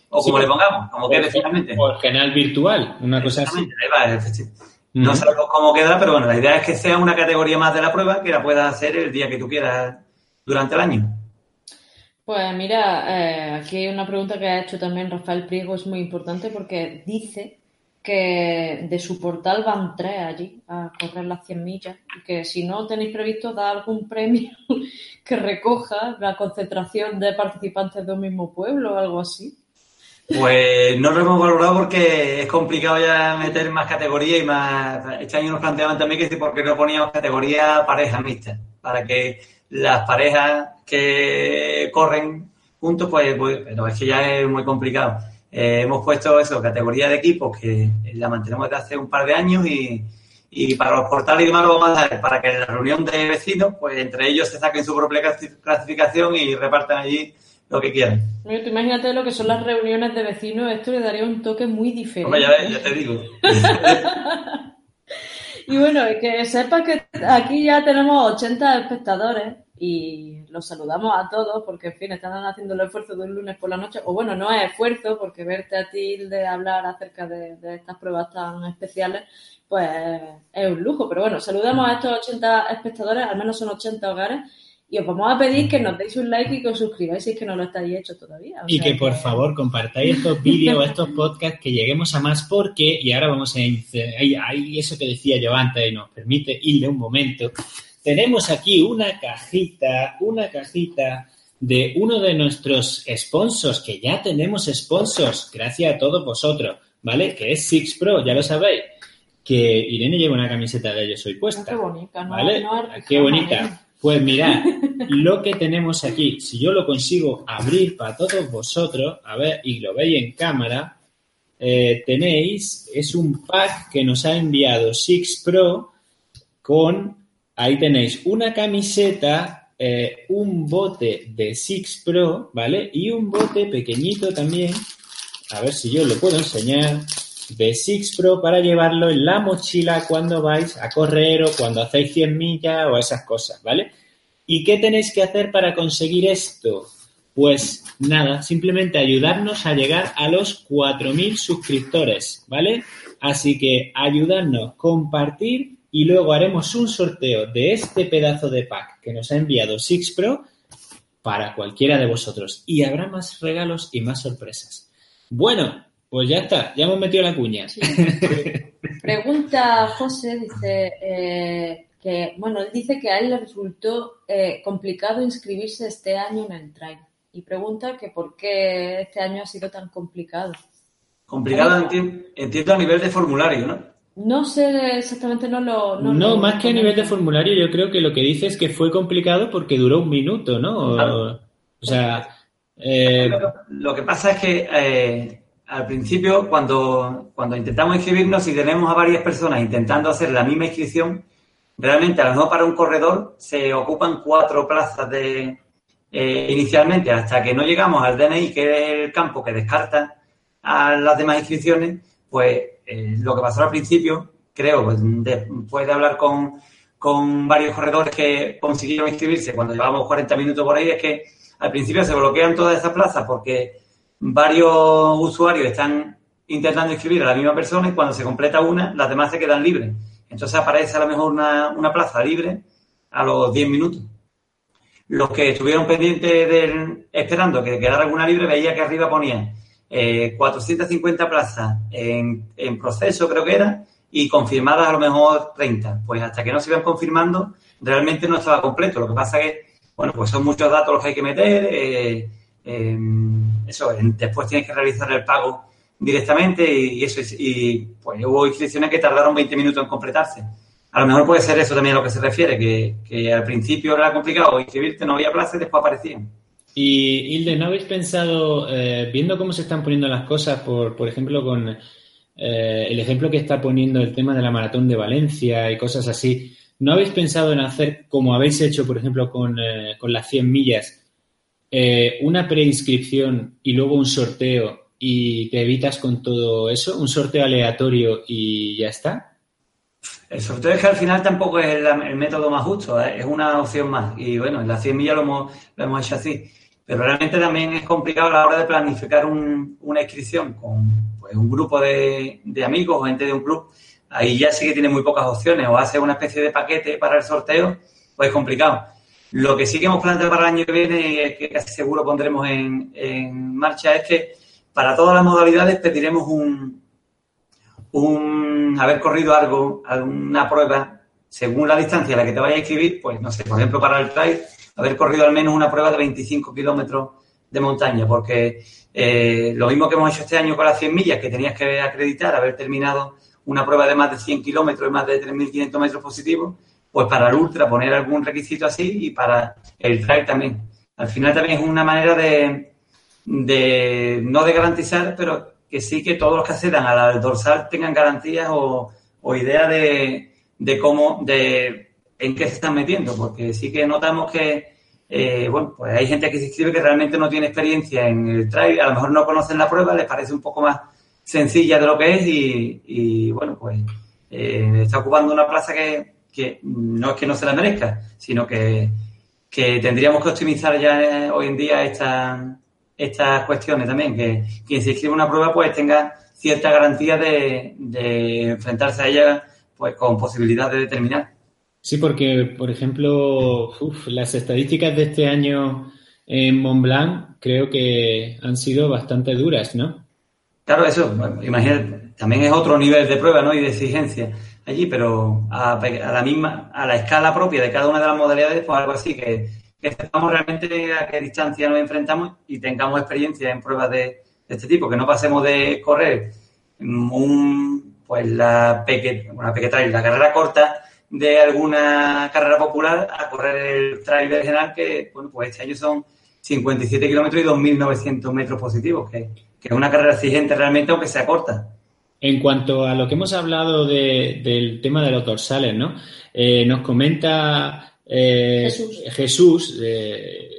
o como le pongamos, como quede finalmente. O genal virtual, una cosa así. Ahí va, No sabemos cómo queda, pero bueno, la idea es que sea una categoría más de la prueba que la puedas hacer el día que tú quieras durante el año. Pues mira, eh, aquí hay una pregunta que ha hecho también Rafael Priego, es muy importante porque dice que de su portal van tres allí a correr las 100 millas y que si no tenéis previsto dar algún premio [laughs] que recoja la concentración de participantes de un mismo pueblo o algo así. Pues no lo hemos valorado porque es complicado ya meter más categorías y más. Este año nos planteaban también que por qué no poníamos categoría pareja mixta, para que las parejas que corren juntos, pues, pues, pero es que ya es muy complicado. Eh, hemos puesto eso, categoría de equipos, que la mantenemos desde hace un par de años y, y para los portales y demás lo vamos a hacer para que en la reunión de vecinos, pues entre ellos se saquen su propia clasificación y repartan allí lo que quieran. imagínate lo que son las reuniones de vecinos, esto le daría un toque muy diferente. Hombre, ya, ya te digo. [laughs] y bueno, que sepas que aquí ya tenemos 80 espectadores y los saludamos a todos porque, en fin, están haciendo el esfuerzo de un lunes por la noche. O bueno, no es esfuerzo porque verte a ti de hablar acerca de, estas pruebas tan especiales, pues es un lujo. Pero bueno, saludamos a estos 80 espectadores, al menos son 80 hogares. Y os vamos a pedir que nos deis un like y que os suscribáis si es que no lo estáis hecho todavía. y que, por favor compartáis estos vídeos, estos podcasts, que lleguemos a más porque, y ahora vamos a... Eso que decía yo antes y nos permite irle un momento tenemos aquí una cajita, una cajita de uno de nuestros sponsors, que ya tenemos sponsors, gracias a todos vosotros, ¿vale? Que es Six Pro, ya lo sabéis. Que Irene lleva una camiseta de ellos hoy puesta. Qué bonita, ¿no? ¿Vale? Qué bonita. Pues mirad, [laughs] lo que tenemos aquí, si yo lo consigo abrir para todos vosotros, a ver, y lo veis en cámara, eh, tenéis, es un pack que nos ha enviado Six Pro con Ahí tenéis una camiseta, eh, un bote de Six Pro, ¿vale? Y un bote pequeñito también, a ver si yo lo puedo enseñar, de Six Pro para llevarlo en la mochila cuando vais a correr o cuando hacéis 100 millas o esas cosas, ¿vale? ¿Y qué tenéis que hacer para conseguir esto? Pues nada, simplemente ayudarnos a llegar a los 4.000 suscriptores, ¿vale? Así que ayudarnos, compartir y luego haremos un sorteo de este pedazo de pack que nos ha enviado Six Pro para cualquiera de vosotros. Y habrá más regalos y más sorpresas. Bueno, pues ya está, ya hemos metido la cuña. Pregunta José, dice eh, que, bueno, él dice que a él le resultó eh, complicado inscribirse este año en el trail. Y pregunta que por qué este año ha sido tan complicado. Complicado entiendo a nivel de formulario, ¿no? No sé exactamente, no lo. No, más que a nivel de formulario, yo creo que lo que dice es que fue complicado porque duró un minuto, ¿no? O, sea. Eh, lo, que pasa es que eh, al principio, cuando, cuando intentamos inscribirnos y tenemos a varias personas intentando hacer la misma inscripción, realmente a lo mejor para un corredor se ocupan cuatro plazas de eh, inicialmente hasta que no llegamos al DNI, que es el campo que descarta a las demás inscripciones, pues eh, lo que pasó al principio, creo, pues, después de hablar con, con varios corredores que consiguieron inscribirse cuando llevábamos 40 minutos por ahí, es que al principio se bloquean todas esas plazas porque varios usuarios están intentando inscribir a la misma persona y cuando se completa una, las demás se quedan libres. Entonces aparece a lo mejor una, plaza libre a los 10 minutos. Los que estuvieron pendientes de, esperando que quedara alguna libre, veía que arriba ponía 450 eh, plazas en, en, proceso, creo que era, y confirmadas a lo mejor 30. Pues hasta que no se iban confirmando, realmente no estaba completo. Lo que pasa que, bueno, pues son muchos datos los que hay que meter. Eh, eh, eso, después tienes que realizar el pago directamente y, eso y pues hubo inscripciones que tardaron 20 minutos en completarse. A lo mejor puede ser eso también a lo que se refiere, que, al principio era complicado inscribirte, no había plaza y después aparecían. Y Hilde, ¿no habéis pensado, eh, viendo cómo se están poniendo las cosas, por, por ejemplo, con eh, el ejemplo que está poniendo el tema de la maratón de Valencia y cosas así, ¿no habéis pensado en hacer, como habéis hecho, por ejemplo, con, eh, con las 100 millas, una preinscripción y luego un sorteo y te evitas con todo eso, un sorteo aleatorio y ya está. El sorteo es que al final tampoco es el, método más justo, ¿eh? es una opción más. Y bueno, en la 100 millas lo hemos, lo hemos hecho así. Pero realmente también es complicado a la hora de planificar una inscripción con pues, un grupo de, amigos o gente de un club. Ahí ya sí que tiene muy pocas opciones. O hace una especie de paquete para el sorteo, pues es complicado. Lo que sí que hemos planteado para el año que viene y que seguro pondremos en, en marcha es que para todas las modalidades pediremos un, un haber corrido algo, alguna prueba, según la distancia a la que te vayas a inscribir, pues no sé, por ejemplo, para el trail, haber corrido al menos una prueba de 25 kilómetros de montaña, porque eh, lo mismo que hemos hecho este año con las 100 millas, que tenías que acreditar, haber terminado una prueba de más de 100 kilómetros y más de 3.500 metros positivos, pues para el ultra poner algún requisito así y para el trail también. Al final también es una manera de, de no de garantizar, pero que sí que todos los que accedan al dorsal tengan garantías o, o idea de, de, cómo, de en qué se están metiendo, porque sí que notamos que, eh, bueno, pues hay gente que se inscribe que realmente no tiene experiencia en el trail, a lo mejor no conocen la prueba, les parece un poco más sencilla de lo que es y, y bueno, pues eh, está ocupando una plaza que, que no es que no se la merezca, sino que, que tendríamos que optimizar ya eh, hoy en día esta, estas cuestiones también, que quien se inscribe una prueba pues tenga cierta garantía de, enfrentarse a ella pues con posibilidad de determinar. Sí, porque, por ejemplo, las estadísticas de este año en Mont Blanc creo que han sido bastante duras, ¿no? Claro, eso, imagínate, también es otro nivel de prueba, ¿no? Y de exigencia allí, pero a, a, la misma, a la escala propia de cada una de las modalidades, pues algo así, que que sepamos realmente a qué distancia nos enfrentamos y tengamos experiencia en pruebas de, este tipo, que no pasemos de correr un, pues la peque, una trail, la carrera corta de alguna carrera popular a correr el trail general que, bueno, pues este año son 57 kilómetros y 2.900 metros positivos, que, es una carrera exigente realmente, aunque sea corta. En cuanto a lo que hemos hablado del tema de los dorsales, ¿no? Eh, nos comenta eh, Jesús,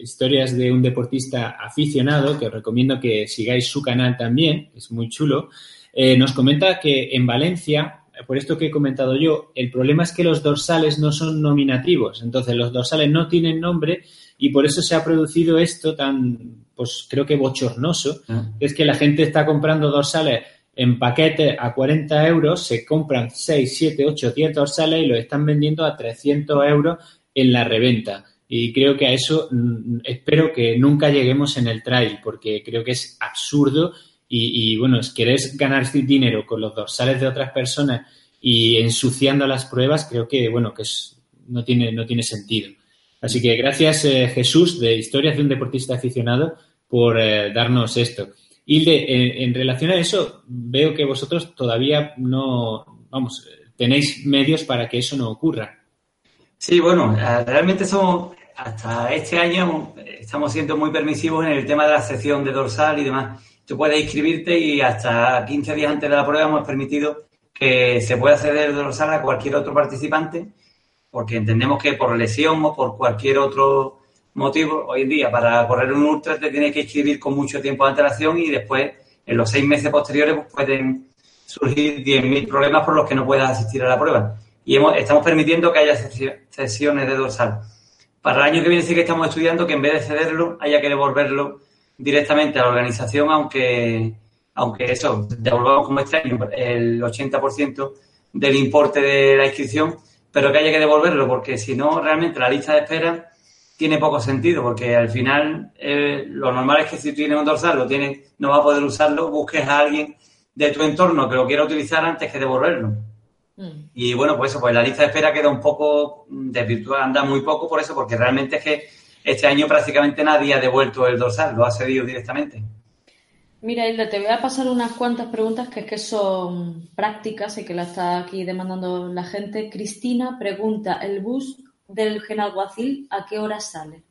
historias de un deportista aficionado, que os recomiendo que sigáis su canal también, es muy chulo, eh, nos comenta que en Valencia, por esto que he comentado yo, el problema es que los dorsales no son nominativos, entonces los dorsales no tienen nombre y por eso se ha producido esto tan, pues creo que bochornoso, ah. es que la gente está comprando dorsales en paquete a 40 euros, se compran 6, 7, 8, 10 dorsales y los están vendiendo a 300 euros en la reventa. Y creo que a eso mm, espero que nunca lleguemos en el trail, porque creo que es absurdo y, bueno, si querés ganar dinero con los dorsales de otras personas y ensuciando las pruebas, creo que, bueno, que es, no, tiene, no tiene sentido. Así que gracias, eh, Jesús, de Historias de un Deportista Aficionado, por eh, darnos esto. Hilde, en, en, relación a eso, veo que vosotros todavía no, vamos, tenéis medios para que eso no ocurra. Sí, bueno, eh, realmente somos, hasta este año estamos siendo muy permisivos en el tema de la sección de dorsal y demás. Tú puedes inscribirte y hasta 15 días antes de la prueba hemos permitido que se pueda acceder dorsal a cualquier otro participante porque entendemos que por lesión o por cualquier otro motivo, hoy en día para correr un ultra te tienes que inscribir con mucho tiempo de antelación y después en los seis meses posteriores pues, pueden surgir 10.000 problemas por los que no puedas asistir a la prueba. Y estamos permitiendo que haya sesiones de dorsal. Para el año que viene sí que estamos estudiando que en vez de cederlo haya que devolverlo directamente a la organización, aunque, aunque eso, devolvamos como este año el 80% del importe de la inscripción, pero que haya que devolverlo, porque si no, realmente la lista de espera tiene poco sentido, porque al final eh, lo normal es que si tú tienes un dorsal, lo tienes, no va a poder usarlo, busques a alguien de tu entorno que lo quiera utilizar antes que devolverlo. Mm. Y bueno, pues eso, pues la lista de espera queda un poco desvirtuada, anda muy poco por eso, porque realmente es que este año prácticamente nadie ha devuelto el dorsal, lo ha cedido directamente. Mira, Hilda, te voy a pasar unas cuantas preguntas que es que son prácticas y que la está aquí demandando la gente. Cristina pregunta, ¿el bus del Genalguacil a qué hora sale?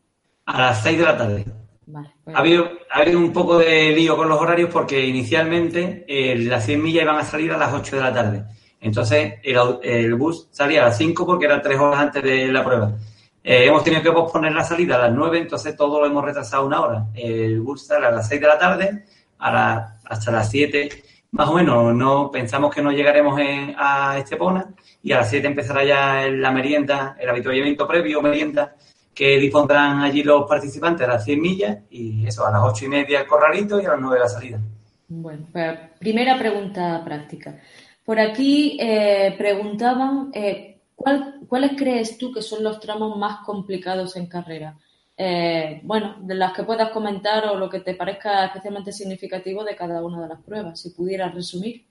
A las 6 de la tarde. Vale, ha, habido, ha, habido, un poco de lío con los horarios porque inicialmente eh, las 100 millas iban a salir a las 8 de la tarde. Entonces el, el bus salía a las 5 porque eran 3 horas antes de la prueba. Eh, hemos tenido que posponer la salida a las 9, entonces todo lo hemos retrasado una hora. El bus sale a las 6 de la tarde a hasta las 7, más o menos. No pensamos que no llegaremos a Estepona y a las 7 empezará ya la merienda, el habituallamiento previo, merienda, que dispondrán allí los participantes a las 100 millas y eso, a las 8 y media el corralito y a las 9 la salida. Bueno, pues, primera pregunta práctica. Por aquí eh, preguntaban, eh, ¿cuáles crees tú que son los tramos más complicados en carrera? Eh, bueno, de las que puedas comentar o lo que te parezca especialmente significativo de cada una de las pruebas, si pudieras resumir.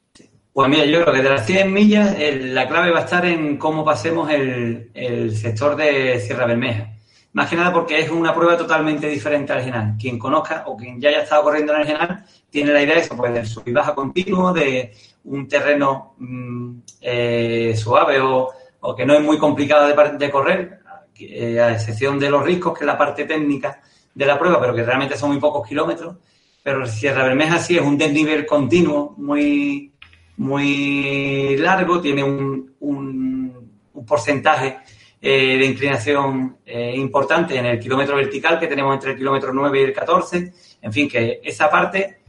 Pues mira, yo creo que de las 100 millas la clave va a estar en cómo pasemos el, sector de Sierra Bermeja. Más que nada porque es una prueba totalmente diferente al general. Quien conozca o quien ya haya estado corriendo en el general tiene la idea de eso, pues del sub y baja continuo, de un terreno mm, eh, suave o, que no es muy complicado de, correr, eh, a excepción de los riscos, que es la parte técnica de la prueba, pero que realmente son muy pocos kilómetros. Pero Sierra Bermeja sí es un desnivel continuo, muy, muy largo, tiene un, un, porcentaje eh, de inclinación eh, importante en el kilómetro vertical que tenemos entre el kilómetro 9 y el 14. En fin, que esa parte,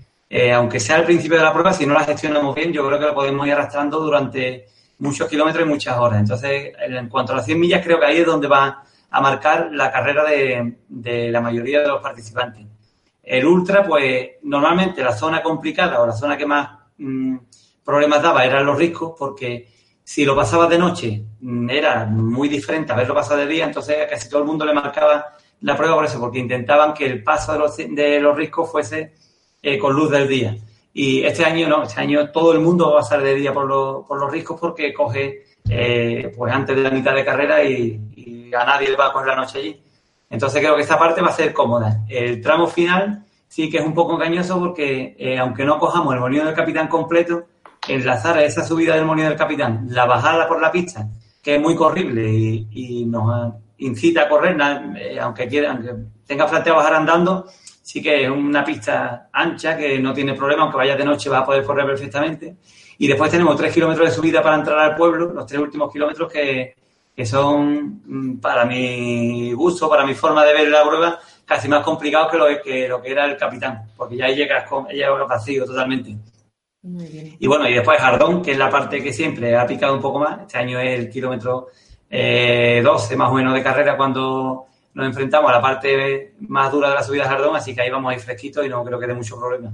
aunque sea al principio de la prueba, si no la gestionamos bien, yo creo que la podemos ir arrastrando durante muchos kilómetros y muchas horas. Entonces, en cuanto a las 100 millas, creo que ahí es donde va a marcar la carrera de, la mayoría de los participantes. El ultra, pues normalmente la zona complicada o la zona que más mm, problemas daba eran los riscos, porque si lo pasaba de noche mm, era muy diferente a verlo pasado de día, entonces casi todo el mundo le marcaba la prueba por eso, porque intentaban que el paso de los, de los riscos fuese eh, con luz del día. Y este año no, este año todo el mundo va a pasar de día por, por los riscos porque coge eh, pues antes de la mitad de carrera y, a nadie le va a coger la noche allí. Entonces creo que esta parte va a ser cómoda. El tramo final sí que es un poco engañoso porque eh, aunque no cojamos el molino del capitán completo, enlazar esa subida del Molino del Capitán, la bajada por la pista, que es muy corrible y, nos incita a correr, eh, aunque, quiera, aunque tenga a bajar andando, sí que es una pista ancha que no tiene problema, aunque vaya de noche va a poder correr perfectamente. Y después tenemos tres kilómetros de subida para entrar al pueblo, los tres últimos kilómetros que, son, mm, para mi gusto, para mi forma de ver la prueba, casi más complicados que lo que, lo que era el capitán, porque ya llegas, con, llegas vacío totalmente. Y bueno, y después Jardón, que es la parte que siempre ha picado un poco más. Este año es el kilómetro 12 eh, más o menos de carrera cuando nos enfrentamos a la parte más dura de la subida de Jardón, así que ahí vamos a ir fresquitos y no creo que dé mucho problema.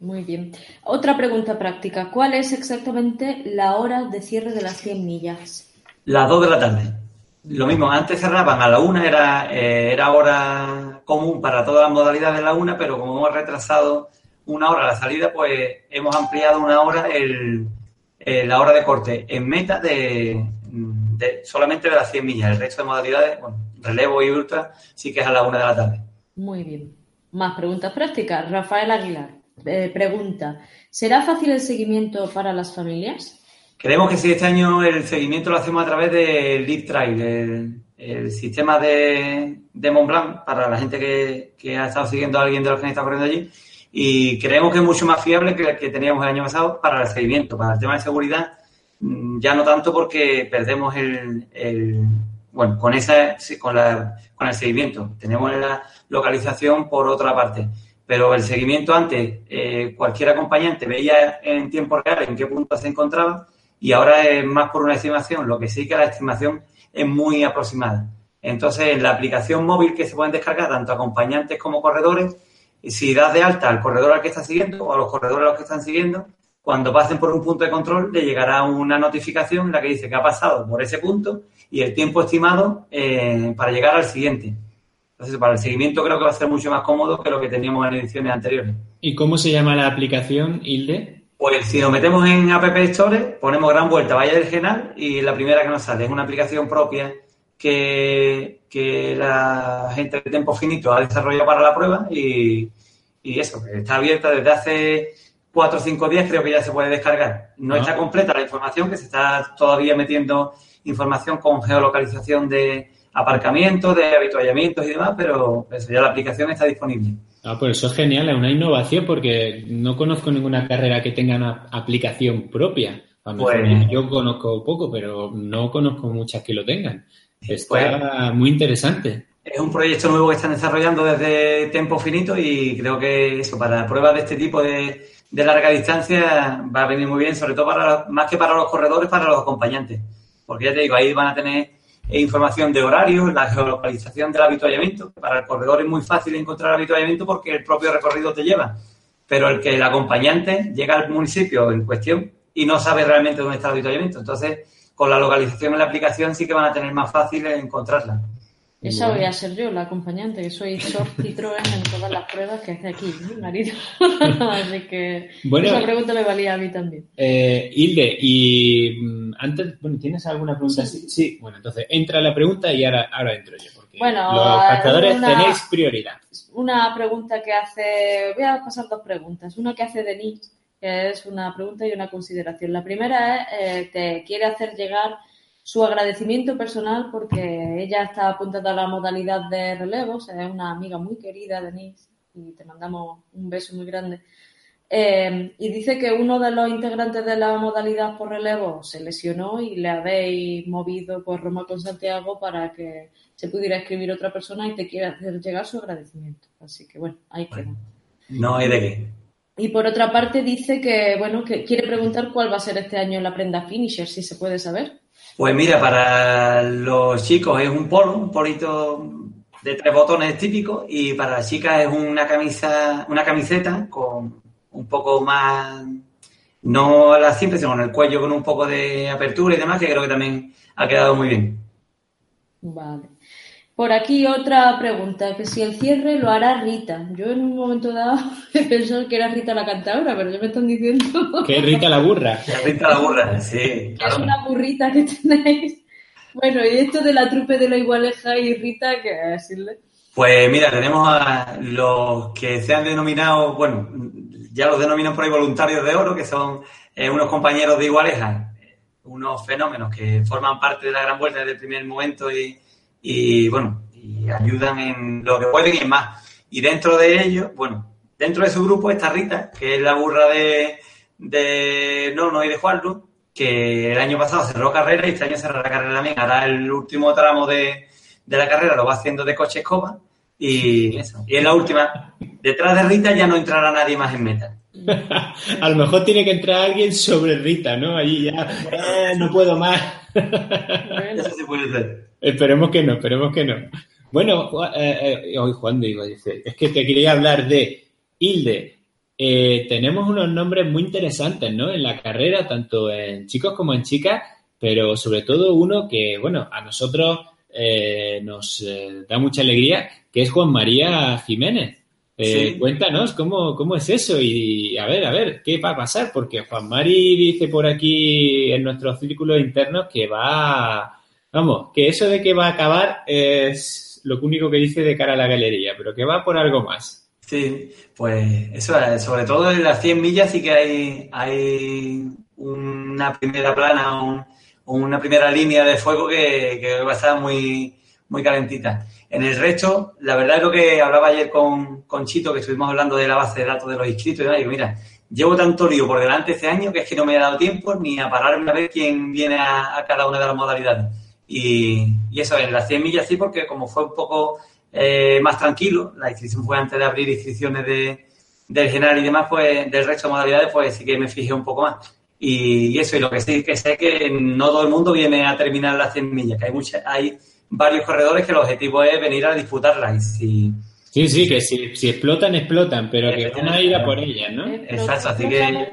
Muy bien. Otra pregunta práctica. ¿Cuál es exactamente la hora de cierre de las 100 millas? Las 2 de la tarde. Lo mismo, antes cerraban a la 1, era, eh, era hora común para todas las modalidades de la 1, pero como hemos retrasado una hora la salida, pues hemos ampliado una hora el, la hora de corte en meta de, solamente de las 100 millas. El resto de modalidades, bueno, relevo y ultra, sí que es a la una de la tarde. Muy bien. Más preguntas prácticas. Rafael Aguilar eh, pregunta, ¿será fácil el seguimiento para las familias? Creemos que sí, este año el seguimiento lo hacemos a través del Lead Trail, el, sistema de, de Mont Blanc, para la gente que, que, ha estado siguiendo a alguien de los que está corriendo allí y creemos que es mucho más fiable que el que teníamos el año pasado para el seguimiento, para el tema de seguridad. mm, ya no tanto porque perdemos el, el bueno, con esa, con la, con el seguimiento. Tenemos la localización por otra parte. Pero el seguimiento antes, eh, cualquier acompañante veía en tiempo real en qué punto se encontraba y ahora es más por una estimación, lo que sí que la estimación es muy aproximada. Entonces, en la aplicación móvil que se pueden descargar tanto acompañantes como corredores, si das de alta al corredor al que está siguiendo o a los corredores a los que están siguiendo, cuando pasen por un punto de control le llegará una notificación en la que dice que ha pasado por ese punto y el tiempo estimado eh, para llegar al siguiente. Entonces, para el seguimiento creo que va a ser mucho más cómodo que lo que teníamos en ediciones anteriores. ¿Y cómo se llama la aplicación, Hilde? Pues si nos metemos en App Store, ponemos Gran Vuelta Valle del Genal y la primera que nos sale es una aplicación propia que, que la gente de Tiempo Finito ha desarrollado para la prueba y, y eso, está abierta desde hace cuatro o cinco días, creo que ya se puede descargar. No, no, está completa la información, que se está todavía metiendo información con geolocalización de, aparcamientos, de habituallamientos y demás, pero eso, ya la aplicación está disponible. Ah, pues eso es genial, es una innovación porque no conozco ninguna carrera que tenga una aplicación propia. Pues, yo conozco poco, pero no conozco muchas que lo tengan. Está pues, muy interesante. Es un proyecto nuevo que están desarrollando desde tiempo finito y creo que eso, para pruebas de este tipo de, de larga distancia va a venir muy bien, sobre todo para más que para los corredores, para los acompañantes. Porque ya te digo, ahí van a tener e información de horarios, la geolocalización del habituallamiento. Para el corredor es muy fácil encontrar habituallamiento porque el propio recorrido te lleva. Pero el que el acompañante llega al municipio en cuestión y no sabe realmente dónde está el habituallamiento. Entonces, con la localización en la aplicación sí que van a tener más fácil encontrarla. Esa voy a ser yo, la acompañante, que soy Sor Citroën en todas las pruebas que hace aquí, mi marido. [laughs] Así que bueno, esa pregunta me valía a mí también. Eh, Hilde, y mm, antes, bueno, ¿tienes alguna pregunta? Sí. sí. Bueno, entonces entra la pregunta y ahora, ahora entro yo, porque bueno, los una, tenéis prioridad. Una pregunta que hace, voy a pasar dos preguntas. Una que hace Denis, que es una pregunta y una consideración. La primera es eh, que quiere hacer llegar su agradecimiento personal porque ella está apuntada a la modalidad de relevos, es una amiga muy querida, Denise, y te mandamos un beso muy grande. Eh, y dice que uno de los integrantes de la modalidad por relevo se lesionó y le habéis movido por Roma con Santiago para que se pudiera escribir otra persona y te quiere hacer llegar su agradecimiento. Así que bueno, ahí queda. No hay de qué. Y por otra parte dice que bueno que quiere preguntar cuál va a ser este año la prenda finisher, si se puede saber. Pues mira, para los chicos es un polo, un polito de tres botones típico, y para las chicas es una camisa, una camiseta con un poco más, no la simple, sino en el cuello con un poco de apertura y demás, que creo que también ha quedado muy bien. Vale. Por aquí otra pregunta, que si el cierre lo hará Rita. Yo en un momento dado [laughs] he pensado que era Rita la cantadora, pero ya me están diciendo... [laughs] Que es Rita la burra. Que es Rita la burra, sí. Claro. Es una burrita que tenéis. Bueno, y esto de la trupe de la igualeja y Rita, ¿qué decirle? Pues mira, tenemos a los que se han denominado, bueno, ya los denominan por ahí voluntarios de oro, que son eh, unos compañeros de igualeja, unos fenómenos que forman parte de la gran vuelta desde el primer momento y y bueno, y ayudan en lo que pueden y en más. Y dentro de ellos, bueno, dentro de su grupo está Rita, que es la burra de, de Nono y de Juanlu, que el año pasado cerró carrera y este año cerrará carrera también. Ahora el último tramo de, de la carrera lo va haciendo de coche escoba y eso. Y en la última, detrás de Rita ya no entrará nadie más en meta. [laughs] A lo mejor tiene que entrar alguien sobre Rita, ¿no? Allí ya, eh, no puedo más. Eso sí puede ser. Esperemos que no, esperemos que no. Bueno, eh, eh, hoy Juan digo, dice, es que te quería hablar de Hilde. Eh, tenemos unos nombres muy interesantes, ¿no? En la carrera, tanto en chicos como en chicas, pero sobre todo uno que, bueno, a nosotros nos da mucha alegría, que es Juan María Jiménez. Sí. Cuéntanos cómo, cómo es eso y a ver, a ver, ¿qué va a pasar? Porque Juan Mari dice por aquí en nuestros círculos internos que va Vamos, que eso de que va a acabar es lo único que dice de cara a la galería, pero que va por algo más. Sí, pues eso, sobre todo en las 100 millas sí que hay, hay una primera plana, un, una primera línea de fuego que, va a estar muy, muy calentita. En el resto, la verdad es lo que hablaba ayer con, con Chito, que estuvimos hablando de la base de datos de los inscritos, y digo, mira, llevo tanto lío por delante este año que es que no me he dado tiempo ni a pararme a ver quién viene a, cada una de las modalidades. Y, eso, en las 100 millas sí, porque como fue un poco eh, más tranquilo, la inscripción fue antes de abrir inscripciones de, del general y demás, pues del resto de modalidades, pues sí que me fijé un poco más. Y, eso, y lo que sí que sé que no todo el mundo viene a terminar las 100 millas, que hay, muchas, hay varios corredores que el objetivo es venir a disputarlas. Y si, Sí, sí, que si, si explotan, explotan, pero que van a ir a por ellas, ¿no? Exacto, así que...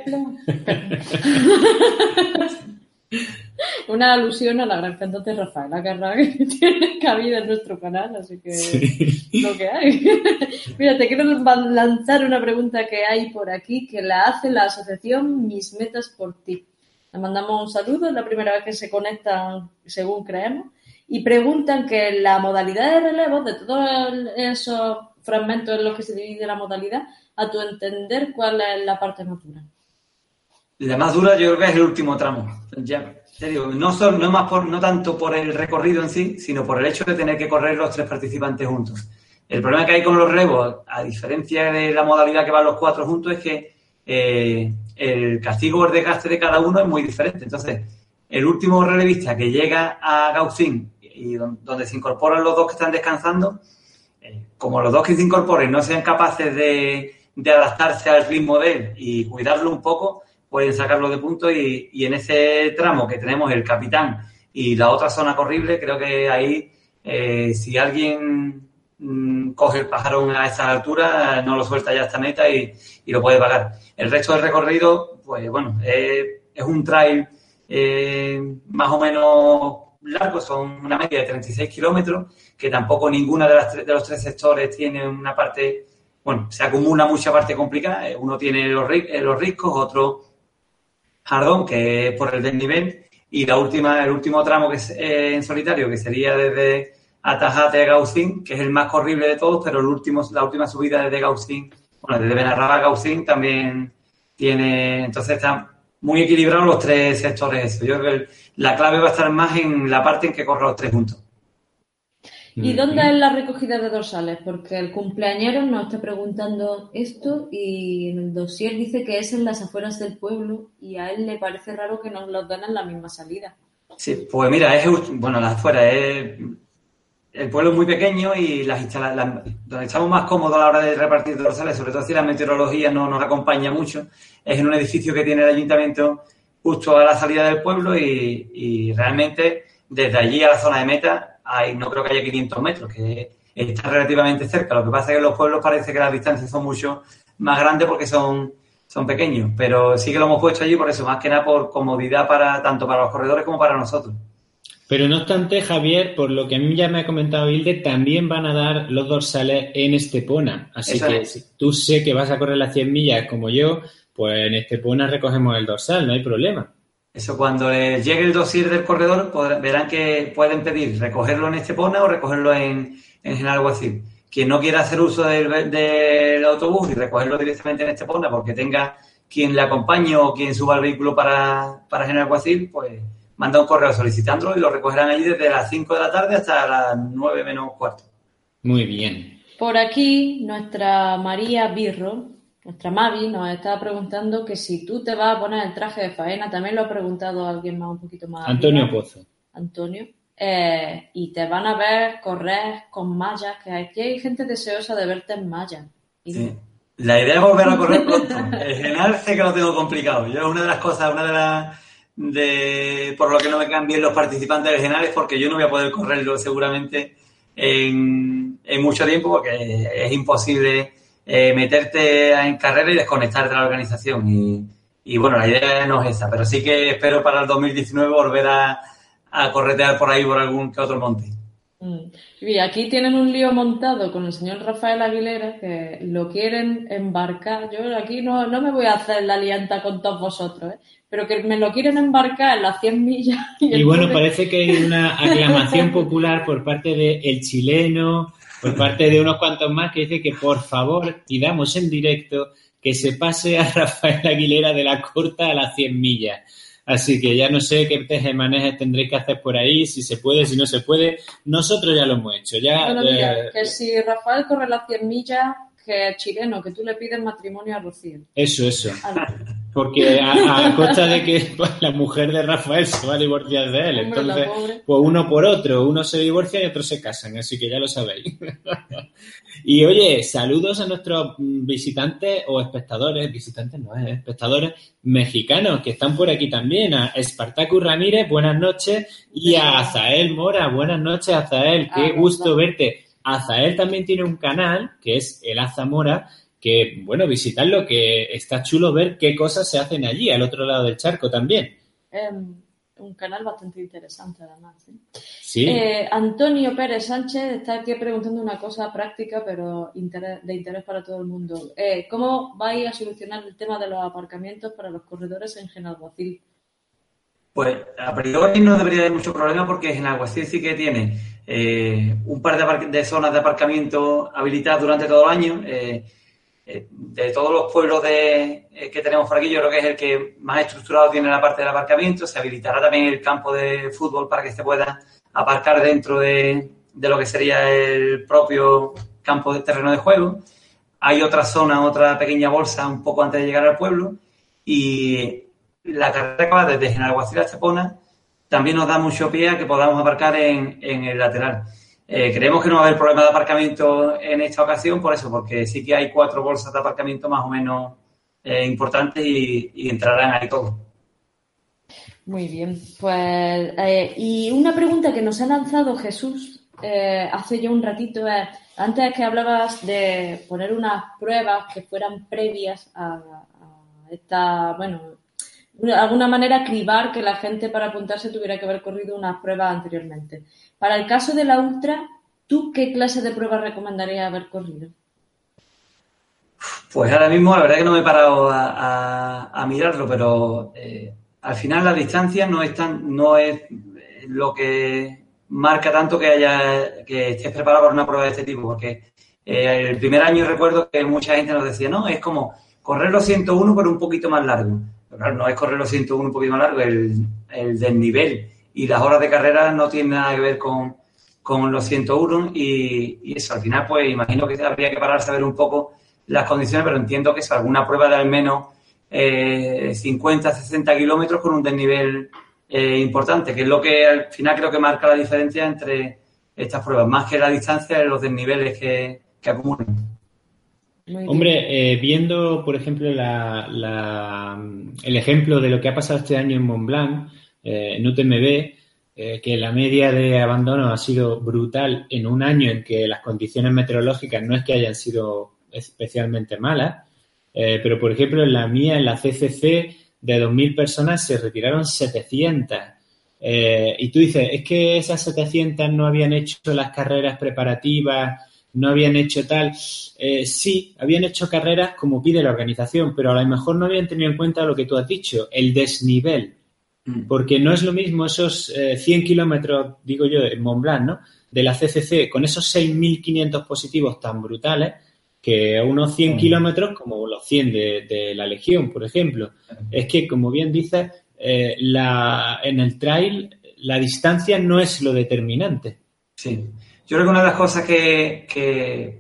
[laughs] [laughs] Una alusión a la gran cantante Rafaela Carrá que [laughs] tiene cabida en nuestro canal, así que lo que hay. [laughs] Mira, te quiero lanzar una pregunta que hay por aquí que la hace la asociación Mis Metas por Ti. Le mandamos un saludo, es la primera vez que se conectan, según creemos, y preguntan que la modalidad de relevos de todos esos fragmentos en los que se divide la modalidad, a tu entender, ¿cuál es la parte más dura? La más dura yo creo que es el último tramo. Ya, no, son, no, más por, no tanto por el recorrido en sí, sino por el hecho de tener que correr los tres participantes juntos. El problema que hay con los rebos, a diferencia de la modalidad que van los cuatro juntos, es que eh, el castigo o el desgaste de cada uno es muy diferente. Entonces, el último relevista que llega a Gaussín y donde se incorporan los dos que están descansando, como los dos que se incorporen no sean capaces de, adaptarse al ritmo de él y cuidarlo un poco, pueden sacarlo de punto y, en ese tramo que tenemos el capitán y la otra zona corrible, creo que ahí eh, si alguien mm, coge el pájaro a esa altura, no lo suelta ya esta meta y, lo puede pagar. El resto del recorrido, pues bueno, es un trail eh, más o menos largo, son una media de 36 kilómetros, que tampoco ninguna de, las de los tres sectores tiene una parte, bueno, se acumula mucha parte complicada. Uno tiene los, eh, los riscos, otro jardón, que es por el desnivel, y la última, el último tramo que es eh, en solitario, que sería desde Atajate a Gaucín, que es el más corrible de todos, pero el último, la última subida desde Gaucín, bueno, desde Benarraba a también tiene, entonces está muy equilibrados los tres sectores. Yo creo que la clave va a estar más en la parte en que corran los tres juntos. ¿Y dónde es la recogida de dorsales? Porque el cumpleañero nos está preguntando esto y en el dossier dice que es en las afueras del pueblo y a él le parece raro que nos los den en la misma salida. Sí, pues mira, es bueno, las afueras es el pueblo es muy pequeño y las instalaciones, donde estamos más cómodos a la hora de repartir dorsales, sobre todo si la meteorología no nos acompaña mucho, es en un edificio que tiene el ayuntamiento justo a la salida del pueblo y, realmente desde allí a la zona de meta hay, no creo que haya 500 metros, que está relativamente cerca. Lo que pasa es que en los pueblos parece que las distancias son mucho más grandes porque son, son pequeños, pero sí que lo hemos puesto allí por eso, más que nada por comodidad para tanto para los corredores como para nosotros. Pero no obstante, Javier, por lo que a mí ya me ha comentado Hilde, también van a dar los dorsales en Estepona. Así que si tú sé que vas a correr las 100 millas como yo, pues en Estepona recogemos el dorsal, no hay problema. Eso cuando les llegue el dossier del corredor, verán que pueden pedir recogerlo en Estepona o recogerlo en, en General Guacil. Quien no quiera hacer uso del, autobús y recogerlo directamente en Estepona porque tenga quien le acompañe o quien suba el vehículo para, para General Guacil, pues manda un correo solicitándolo y lo recogerán allí desde las 5 de la tarde hasta las 9 menos cuarto. Muy bien. Por aquí, nuestra María Birro, nuestra Mavi, nos está preguntando que si tú te vas a poner el traje de faena, también lo ha preguntado alguien más un poquito más. Antonio Pozo. Antonio. Eh, y te van a ver correr con mallas, que aquí hay gente deseosa de verte en mallas. Sí. La idea es volver a correr pronto. En general sé que lo tengo complicado. Yo una de las cosas, una de las de por lo que no me cambien los participantes regionales porque yo no voy a poder correrlo seguramente en, mucho tiempo porque es imposible eh, meterte en carrera y desconectarte de la organización y, bueno, la idea no es esa, pero sí que espero para el 2019 volver a, a corretear por ahí por algún que otro monte. Mm. Y aquí tienen un lío montado con el señor Rafael Aguilera que lo quieren embarcar. Yo aquí no, no me voy a hacer la alianza con todos vosotros, ¿eh? pero que me lo quieren embarcar en las 100 millas. Y, bueno, parece que hay una aclamación [laughs] popular por parte del el chileno, por parte de unos cuantos más que dice que por favor pidamos en directo que se pase a [laughs] Rafael Aguilera de la corta a las 100 millas. Así que ya no sé qué manejes tendréis que hacer por ahí, si se puede, si no se puede. Nosotros ya lo hemos hecho. Ya, que si Rafael corre las 100 millas, que es chileno, que tú le pides matrimonio a Rocío. Eso, eso. Porque a, [laughs] costa de que pues, la mujer de Rafael se va a divorciar de él. Entonces, pues uno por otro, uno se divorcia y otro se casan, así que ya lo sabéis. [laughs] y oye, saludos a nuestros visitantes o espectadores, visitantes no, es, eh, espectadores mexicanos que están por aquí también. A Espartaco Ramírez, buenas noches. Y a Azael Mora, buenas noches, Azael. Qué ah, gusto verte. Azael también tiene un canal que es El Azamora que, bueno, visitarlo, que está chulo ver qué cosas se hacen allí, al otro lado del charco también. Em, un canal bastante interesante, además. ¿sí? Eh, Antonio Pérez Sánchez está aquí preguntando una cosa práctica, pero de interés para todo el mundo. Eh, ¿Cómo vais a solucionar el tema de los aparcamientos para los corredores en Genalguacil? Pues a priori no debería haber mucho problema porque Genalguacil sí que tiene eh, un par de, de, zonas de aparcamiento habilitadas durante todo el año eh, de todos los pueblos de, eh, que tenemos por aquí, yo creo que es el que más estructurado tiene la parte del aparcamiento. Se habilitará también el campo de fútbol para que se pueda aparcar dentro de, lo que sería el propio campo de terreno de juego. Hay otra zona, otra pequeña bolsa un poco antes de llegar al pueblo y la carretera que va desde Genalguacil a Estepona también nos da mucho pie a que podamos aparcar en, en el lateral. Eh, creemos que no va a haber problema de aparcamiento en esta ocasión, por eso, porque sí que hay cuatro bolsas de aparcamiento más o menos eh, importantes y, entrarán ahí todos. Muy bien, pues eh, y una pregunta que nos ha lanzado Jesús hace ya un ratito es, antes que hablabas de poner unas pruebas que fueran previas a, a esta, bueno, de alguna manera cribar que la gente para apuntarse tuviera que haber corrido unas pruebas anteriormente. Para el caso de la Ultra, ¿tú qué clase de pruebas recomendarías haber corrido? Pues ahora mismo la verdad que no me he parado a, mirarlo, pero eh, al final la distancia no es tan, no es lo que marca tanto que haya que estés preparado para una prueba de este tipo, porque eh, el primer año recuerdo que mucha gente nos decía, no, es como correr los 101 pero un poquito más largo. No es correr los 101 un poquito más largo, el, el desnivel y las horas de carrera no tienen nada que ver con, los 101 y, y, eso, al final pues imagino que habría que pararse a ver un poco las condiciones, pero entiendo que es alguna prueba de al menos 50, eh, 60 kilómetros con un desnivel eh, importante, que es lo que al final creo que marca la diferencia entre estas pruebas, más que la distancia de los desniveles que, que acumulan. Hombre, eh, viendo, por ejemplo, la, el ejemplo de lo que ha pasado este año en Mont Blanc, eh, en UTMB, eh, que la media de abandono ha sido brutal en un año en que las condiciones meteorológicas no es que hayan sido especialmente malas, eh, pero por ejemplo en la mía, en la CCC, de 2.000 personas se retiraron 700. y tú dices, es que esas 700 no habían hecho las carreras preparativas, no habían hecho tal. sí, habían hecho carreras como pide la organización, pero a lo mejor no habían tenido en cuenta lo que tú has dicho, el desnivel. Mm. Porque no es lo mismo esos 100 eh, kilómetros, digo yo, en Mont Blanc, ¿no? De la CCC, con esos 6.500 positivos tan brutales, que unos 100 mm. kilómetros como los 100 de, la Legión, por ejemplo. Es que, como bien dices, eh, la, en el trail la distancia no es lo determinante. Sí. Yo creo que una de las cosas que,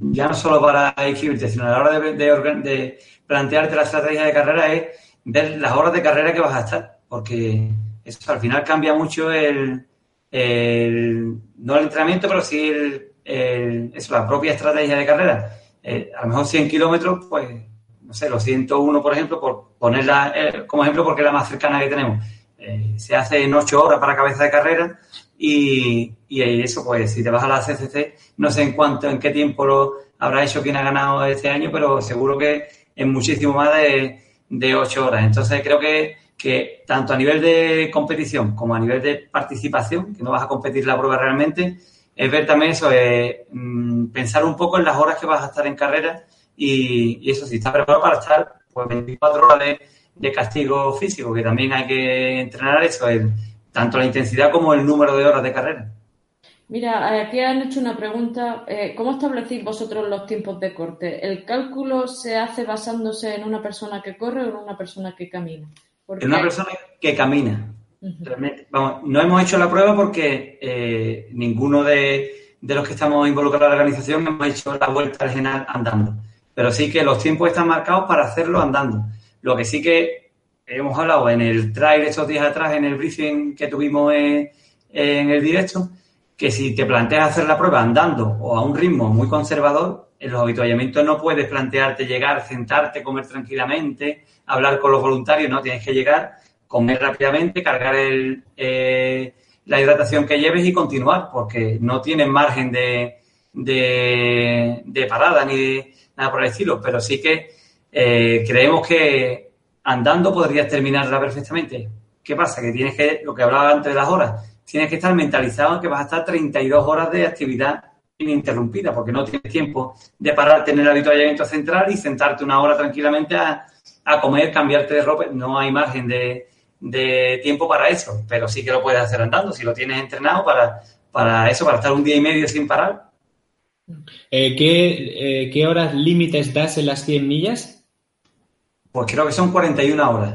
ya no solo para inscribirte, sino a la hora de, plantearte la estrategia de carrera es ver las horas de carrera que vas a estar, porque eso al final cambia mucho el, no el entrenamiento, pero sí el, la propia estrategia de carrera. Eh, a lo mejor 100 kilómetros, pues, no sé, los 101, por ejemplo, por ponerla eh, como ejemplo porque es la más cercana que tenemos. Eh, se hace en 8 horas para cabeza de carrera y, y eso, pues, si te vas a la CCC, no sé en cuánto, en qué tiempo lo habrá hecho quien ha ganado este año, pero seguro que es muchísimo más de de ocho horas. Entonces creo que, que tanto a nivel de competición como a nivel de participación, que no vas a competir la prueba realmente, es ver también eso, es, mm, pensar un poco en las horas que vas a estar en carrera y, eso, si estás preparado para estar pues 24 horas de, castigo físico, que también hay que entrenar eso, tanto la intensidad como el número de horas de carrera. Mira, aquí han hecho una pregunta. Eh, ¿Cómo establecéis vosotros los tiempos de corte? ¿El cálculo se hace basándose en una persona que corre o en una persona que camina? En una persona que camina. Realmente, vamos, no hemos hecho la prueba porque eh, ninguno de, de los que estamos involucrados en la organización hemos hecho la vuelta regional andando. Pero sí que los tiempos están marcados para hacerlo andando. Lo que sí que hemos hablado en el trail estos días atrás, en el briefing que tuvimos en, en el directo, que si te planteas hacer la prueba andando o a un ritmo muy conservador, en los habituallamientos no puedes plantearte llegar, sentarte, comer tranquilamente, hablar con los voluntarios, no, tienes que llegar, comer rápidamente, cargar eh, la hidratación que lleves y continuar, porque no tienes margen de, de, parada ni nada por el estilo, pero sí que eh, creemos que andando podrías terminarla perfectamente. ¿Qué pasa? Que tienes que, lo que hablaba antes de las horas, tienes que estar mentalizado que vas a estar 32 horas de actividad ininterrumpida, porque no tienes tiempo de pararte en el habituallamiento central y sentarte una hora tranquilamente a, a comer, cambiarte de ropa. No hay margen de, de tiempo para eso, pero sí que lo puedes hacer andando si lo tienes entrenado para, para eso, para estar un día y medio sin parar. Eh, ¿qué, eh, ¿Qué horas límites das en las 100 millas? Pues creo que son 41 horas.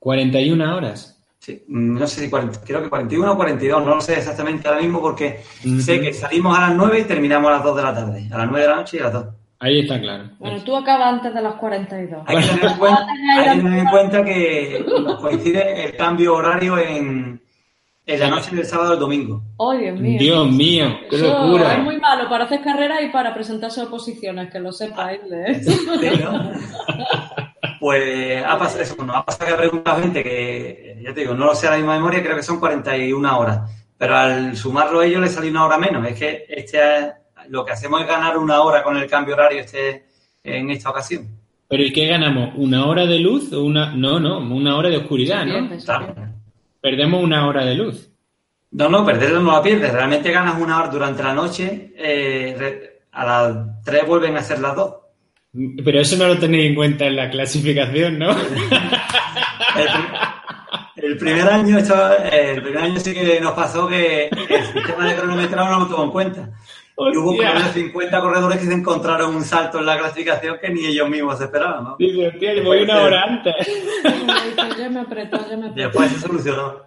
¿41 horas? Sí, no sé si 40, creo que 41 o 42, no lo sé exactamente ahora mismo porque sé que salimos a las 9 y terminamos a las 2 de la tarde, a las 9 de la noche y a las 2. Ahí está claro. Bueno, tú acabas antes de las 42. Hay que tener en cuenta, hay que, tener en cuenta que nos coincide el cambio horario en, en la noche del sábado al domingo. ¡Oh, Dios mío! Dios mío, qué Eso locura. Es muy malo para hacer carreras y para presentarse a oposiciones, que lo sepáis. [laughs] ¿eh? Sí, ¿no? Pues ha pasado eso, nos ha pasado que ha preguntado gente que, ya te digo, no lo sé a la misma memoria, creo que son 41 horas. Pero al sumarlo ellos le salió una hora menos. Es que este lo que hacemos es ganar una hora con el cambio horario este en esta ocasión. ¿Pero y qué ganamos? ¿Una hora de luz o una...? No, no, una hora de oscuridad, Se ¿no? Claro. Perdemos una hora de luz. No, no, perderlo no la pierdes. Realmente ganas una hora durante la noche. eh, a las 3 vuelven a ser las 2. Pero eso no lo tenéis en cuenta en la clasificación, ¿no? El, el primer año el primer año sí que nos pasó que el sistema de cronometrado no lo tomó en cuenta. Y hubo unos 50 corredores que se encontraron un salto en la clasificación que ni ellos mismos esperaban. ¿no? Dice, hostia, voy una hora antes. Dice, Ya me apretó, ya me apretó. Después se solucionó.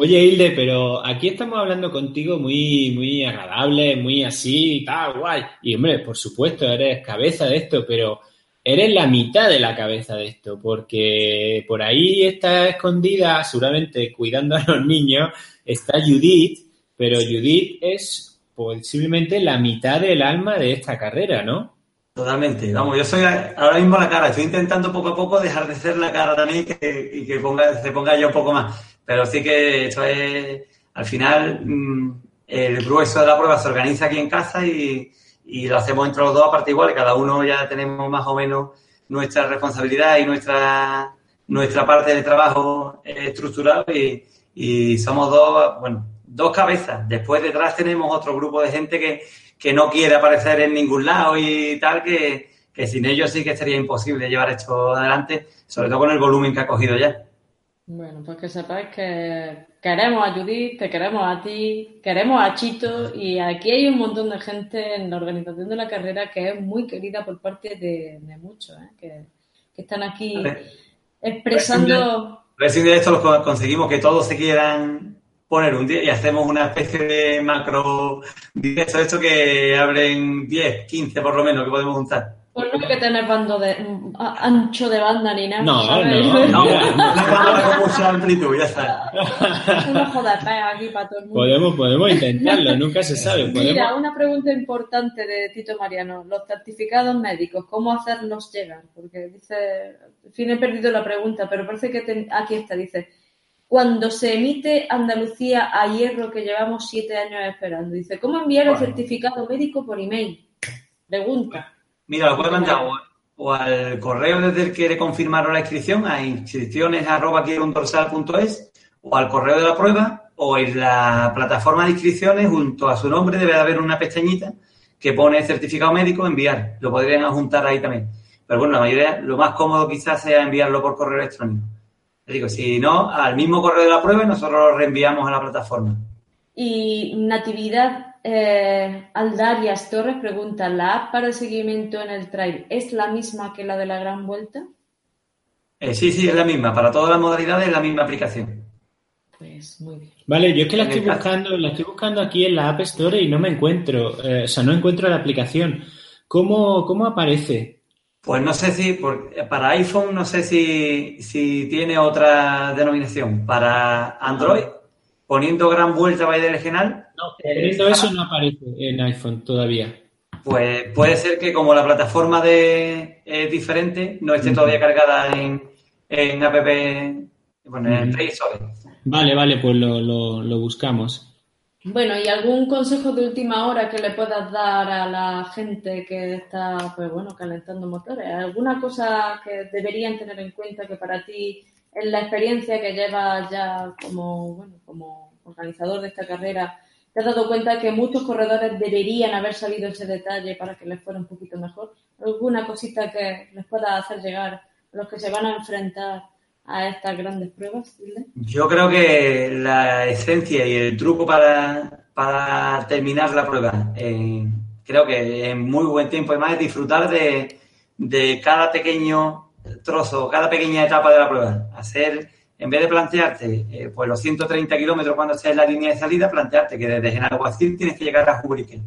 Oye, Hilde, pero aquí estamos hablando contigo muy, muy agradable, muy así, tal, guay. Y hombre, por supuesto, eres cabeza de esto, pero eres la mitad de la cabeza de esto, porque por ahí está escondida, seguramente cuidando a los niños, está Judith, pero Judith es posiblemente la mitad del alma de esta carrera, ¿no? Totalmente. Vamos, yo soy ahora mismo la cara. Estoy intentando poco a poco dejar de ser la cara también que- y que se ponga yo un poco más. Pero sí que esto es, al final, mm, el grueso de la prueba se organiza aquí en casa y, lo hacemos entre los dos a parte igual. Cada uno ya tenemos más o menos nuestra responsabilidad y nuestra, nuestra parte de trabajo estructurado y, y somos dos, bueno, dos cabezas. Después detrás tenemos otro grupo de gente que, que no quiere aparecer en ningún lado y tal, que, que sin ellos sí que sería imposible llevar esto adelante, sobre todo con el volumen que ha cogido ya. Bueno, pues que sepáis que queremos a Judith, te queremos a ti, queremos a Chito y aquí hay un montón de gente en la organización de la carrera que es muy querida por parte de, de muchos, ¿eh? que, que están aquí expresando... A ver si un día de esto lo co- conseguimos que todos se quieran poner un día y hacemos una especie de macro directo de esto que abren 10, 15 por lo menos que podemos juntar. Pues no hay que tener bando de, a- ancho de banda ni nada. No, ¿sabes? no, No, Mira. una cámara con mucha amplitud, ya está. Un ojo de pez aquí para todo el mundo. Podemos, podemos intentarlo, nunca se sabe. Mira, una pregunta importante de Tito Mariano. Los certificados médicos, ¿cómo hacerlos llegar? Porque dice, en fin, he perdido la pregunta, pero parece que ten- aquí está, dice, cuando se emite Andalucía a hierro que llevamos siete años esperando, dice, ¿cómo enviar el Bueno. certificado médico por email? Pregunta. Mira, lo puedes mandar o, al correo desde el que quiere confirmar la inscripción, a inscripciones o al correo de la prueba, o en la plataforma de inscripciones, junto a su nombre, debe de haber una pestañita que pone certificado médico, enviar. Lo podrían adjuntar ahí también. Pero bueno, la mayoría, lo más cómodo quizás sea enviarlo por correo electrónico. Le digo, si no, al mismo correo de la prueba nosotros lo reenviamos a la plataforma. Y Natividad eh, Aldarias Torres pregunta, ¿la app para el seguimiento en el trail es la misma que la de la Gran Vuelta? Eh, sí, sí, es la misma. Para todas las modalidades es la misma aplicación. Pues muy bien. Vale, yo es que la estoy buscando, la estoy buscando aquí en la App Store y no me encuentro, eh, o sea, no encuentro la aplicación. ¿Cómo, cómo aparece? Pues no sé si, por- para iPhone no sé si, si tiene otra denominación. Para Android, poniendo gran vuelta del Genal, No, Eh, poniendo está- eso no aparece en iPhone todavía. pues puede ser que como la plataforma de, es diferente, no esté todavía cargada en, en app, bueno, en. Play Store. Vale, vale, pues lo, lo, lo buscamos. Bueno, ¿y algún consejo de última hora que le puedas dar a la gente que está, pues bueno, calentando motores? ¿Alguna cosa que deberían tener en cuenta que para ti, en la experiencia que llevas ya como, bueno, como organizador de esta carrera, te has dado cuenta que muchos corredores deberían haber sabido ese detalle para que les fuera un poquito mejor? ¿Alguna cosita que les pueda hacer llegar a los que se van a enfrentar a estas grandes pruebas? Yo creo que la esencia y el truco para, para terminar la prueba, eh, creo que en muy buen tiempo, además, es disfrutar de, de cada pequeño trozo, cada pequeña etapa de la prueba. Hacer, en vez de plantearte eh, pues los 130 kilómetros cuando estés en la línea de salida, plantearte que desde Genalguacil tienes que llegar a Jubrique.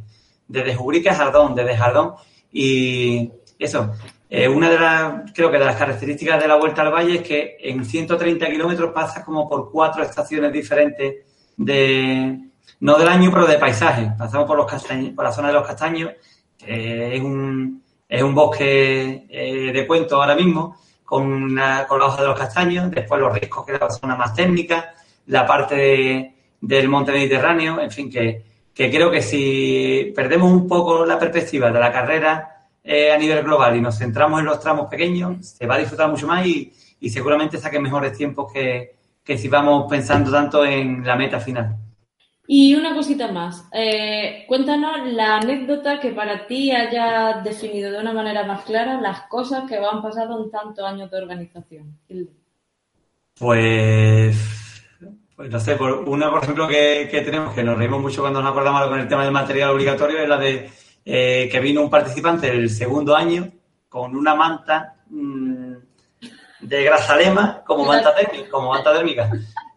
Desde Jubrique a Jardón, desde Jardón. Y eso, eh, una de las, creo que de las características de la Vuelta al Valle es que en 130 kilómetros pasas como por cuatro estaciones diferentes de, no del año, pero de paisaje. Pasamos por los castaños, por la zona de los castaños, que es un, es un bosque eh, de cuento ahora mismo, con, una, con la hoja de los castaños, después los riscos, que es la zona más técnica, la parte de- del monte Mediterráneo, en fin, que, que creo que si perdemos un poco la perspectiva de la carrera eh, a nivel global y nos centramos en los tramos pequeños, se va a disfrutar mucho más y, y seguramente saquen mejores tiempos que, que si vamos pensando tanto en la meta final. Y una cosita más. Eh, cuéntanos la anécdota que para ti haya definido de una manera más clara las cosas que han pasado en tantos años de organización. Pues, pues no sé, por, una por ejemplo que, que tenemos, que nos reímos mucho cuando nos acordamos con el tema del material obligatorio, es la de eh, que vino un participante el segundo año con una manta mm, de grazalema como manta térmica, como manta térmica.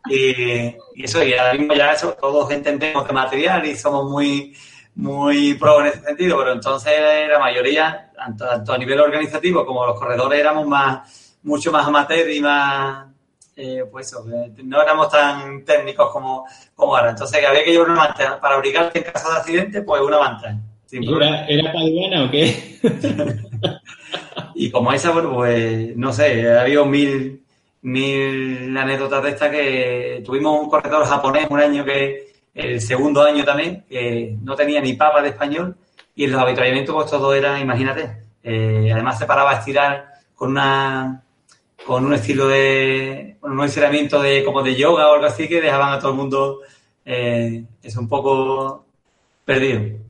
Y, y eso, y ahora mismo ya eso, todos entendemos de material y somos muy, muy pro en ese sentido, pero entonces la mayoría, tanto, a nivel organizativo como los corredores, éramos más, mucho más amateur y más, eh, pues eso, eh, no éramos tan técnicos como, como ahora. Entonces que había que llevar una manta para abrigarte en caso de accidente, pues una manta. Sin ¿Y problema. ¿Era, ¿Era paduana o qué? [laughs] Y como esa, bueno, pues no sé, ha habido mil, mil anécdotas de estas que tuvimos un corredor japonés un año que, el segundo año también, que no tenía ni papa de español y en los habituallamientos pues todo era, imagínate, eh, además se paraba a estirar con una con un estilo de, bueno, un estiramiento de como de yoga o algo así que dejaban a todo el mundo eh, eso un poco perdido.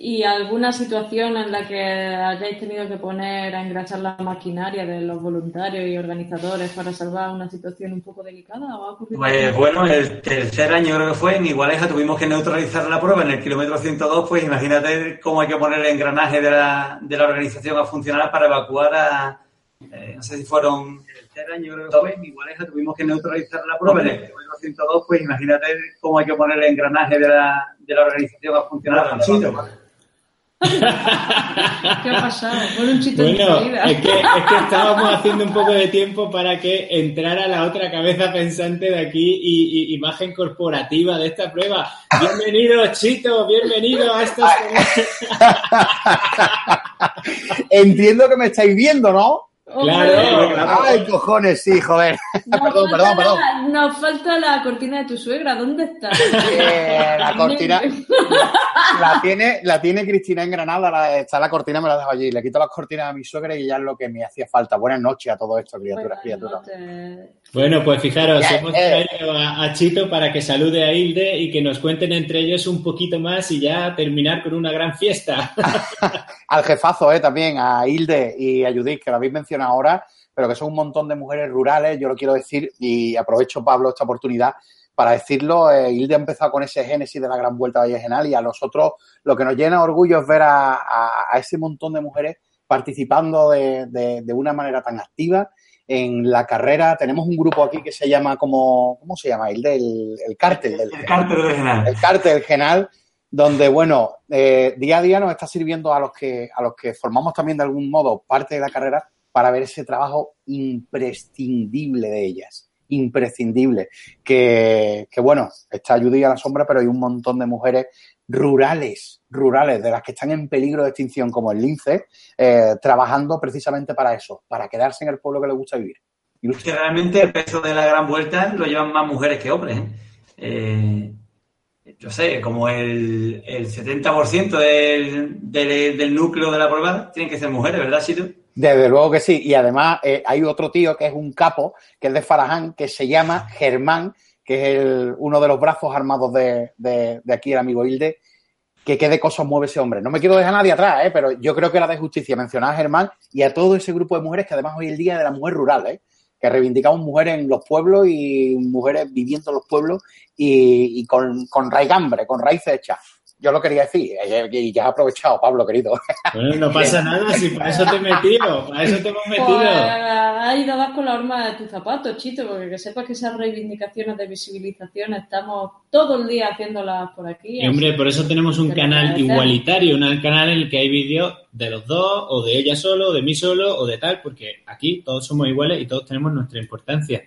¿Y alguna situación en la que hayáis tenido que poner a engrasar la maquinaria de los voluntarios y organizadores para salvar una situación un poco delicada? ¿O ha ocurrido Pues bueno, el tercer año creo que fue, en Igualeja tuvimos que neutralizar la prueba en el kilómetro 102, pues imagínate cómo hay que poner el engranaje de la, de la organización a funcionar para evacuar a, eh, no sé si fueron, el tercer año creo que fue, en Igualeja tuvimos que neutralizar la prueba en el kilómetro 102, pues imagínate cómo hay que poner el engranaje de la, de la organización a funcionar. para evacuar. [laughs] ¿Qué ha pasado? Bueno, un chiste Bueno, es que, es que estábamos haciendo un poco de tiempo para que entrara la otra cabeza pensante de aquí y, y imagen corporativa de esta prueba. Bienvenido, Chito, bienvenido a estos... [laughs] Entiendo que me estáis viendo, ¿no? Claro, claro. Ay, cojones, sí, joder. Nos [laughs] perdón, falta perdón, perdón. la- nos falta la cortina de tu suegra. ¿Dónde está? Eh, la [laughs] cortina [laughs] la tiene, la tiene Cristina en Granada, la- está la cortina, me la dejo allí. Le quito las cortinas a mi suegra y ya es lo que me hacía falta. Buenas noches a todo esto, criaturas, criaturas. Bueno, pues fijaros, Ya, hemos eh. traído a, a Chito para que salude a Hilde y que nos cuenten entre ellos un poquito más y ya terminar con una gran fiesta. [laughs] Al jefazo, eh, también, a Hilde y a Judith, que lo habéis mencionado ahora, pero que son un montón de mujeres rurales, yo lo quiero decir, y aprovecho, Pablo, esta oportunidad para decirlo. Eh, Hilde ha empezado con ese génesis de la Gran Vuelta Vallejenal y a nosotros lo que nos llena de orgullo es ver a, a- a ese montón de mujeres participando de, de, de una manera tan activa en la carrera. Tenemos un grupo aquí que se llama como, ¿cómo se llama? El del el cártel. Del, El cártel del general. el cártel general, donde, bueno, eh, día a día nos está sirviendo a los que a los que formamos también de algún modo parte de la carrera para ver ese trabajo imprescindible de ellas. Imprescindible. Que, que bueno, está Judy a la sombra, pero hay un montón de mujeres rurales, rurales, de las que están en peligro de extinción, como el lince, eh, trabajando precisamente para eso, para quedarse en el pueblo que les gusta vivir. Y Que realmente el peso de la gran vuelta lo llevan más mujeres que hombres. ¿eh? Eh, yo sé, como el, el 70% del, del, del núcleo de la prueba tienen que ser mujeres, ¿verdad, Sito? Desde luego que sí. Y además eh, hay otro tío que es un capo, que es de Faraján, que se llama Germán, que es el, uno de los brazos armados de, de, aquí, el amigo Hilde, que qué de cosas mueve ese hombre. No me quiero dejar a nadie atrás, ¿eh? pero yo creo que era de justicia mencionar a Germán y a todo ese grupo de mujeres que además hoy el día es de la mujer rural, ¿eh? que reivindicamos mujeres en los pueblos y mujeres viviendo en los pueblos y, y con, con raigambre, con raíces hechas. Yo lo quería decir eh, y ya has aprovechado, Pablo, querido. [laughs] Bueno, no pasa nada, si para eso te he metido, para eso te hemos Pues metido. ahí no vas con la horma de tus zapatos, Chito, porque que sepas que esas reivindicaciones de visibilización estamos todo el día haciéndolas por aquí. Y hombre, por eso tenemos un canal igualitario, un canal en el que hay vídeos de los dos, o de ella solo, o de mí solo, o de tal, porque aquí todos somos iguales y todos tenemos nuestra importancia.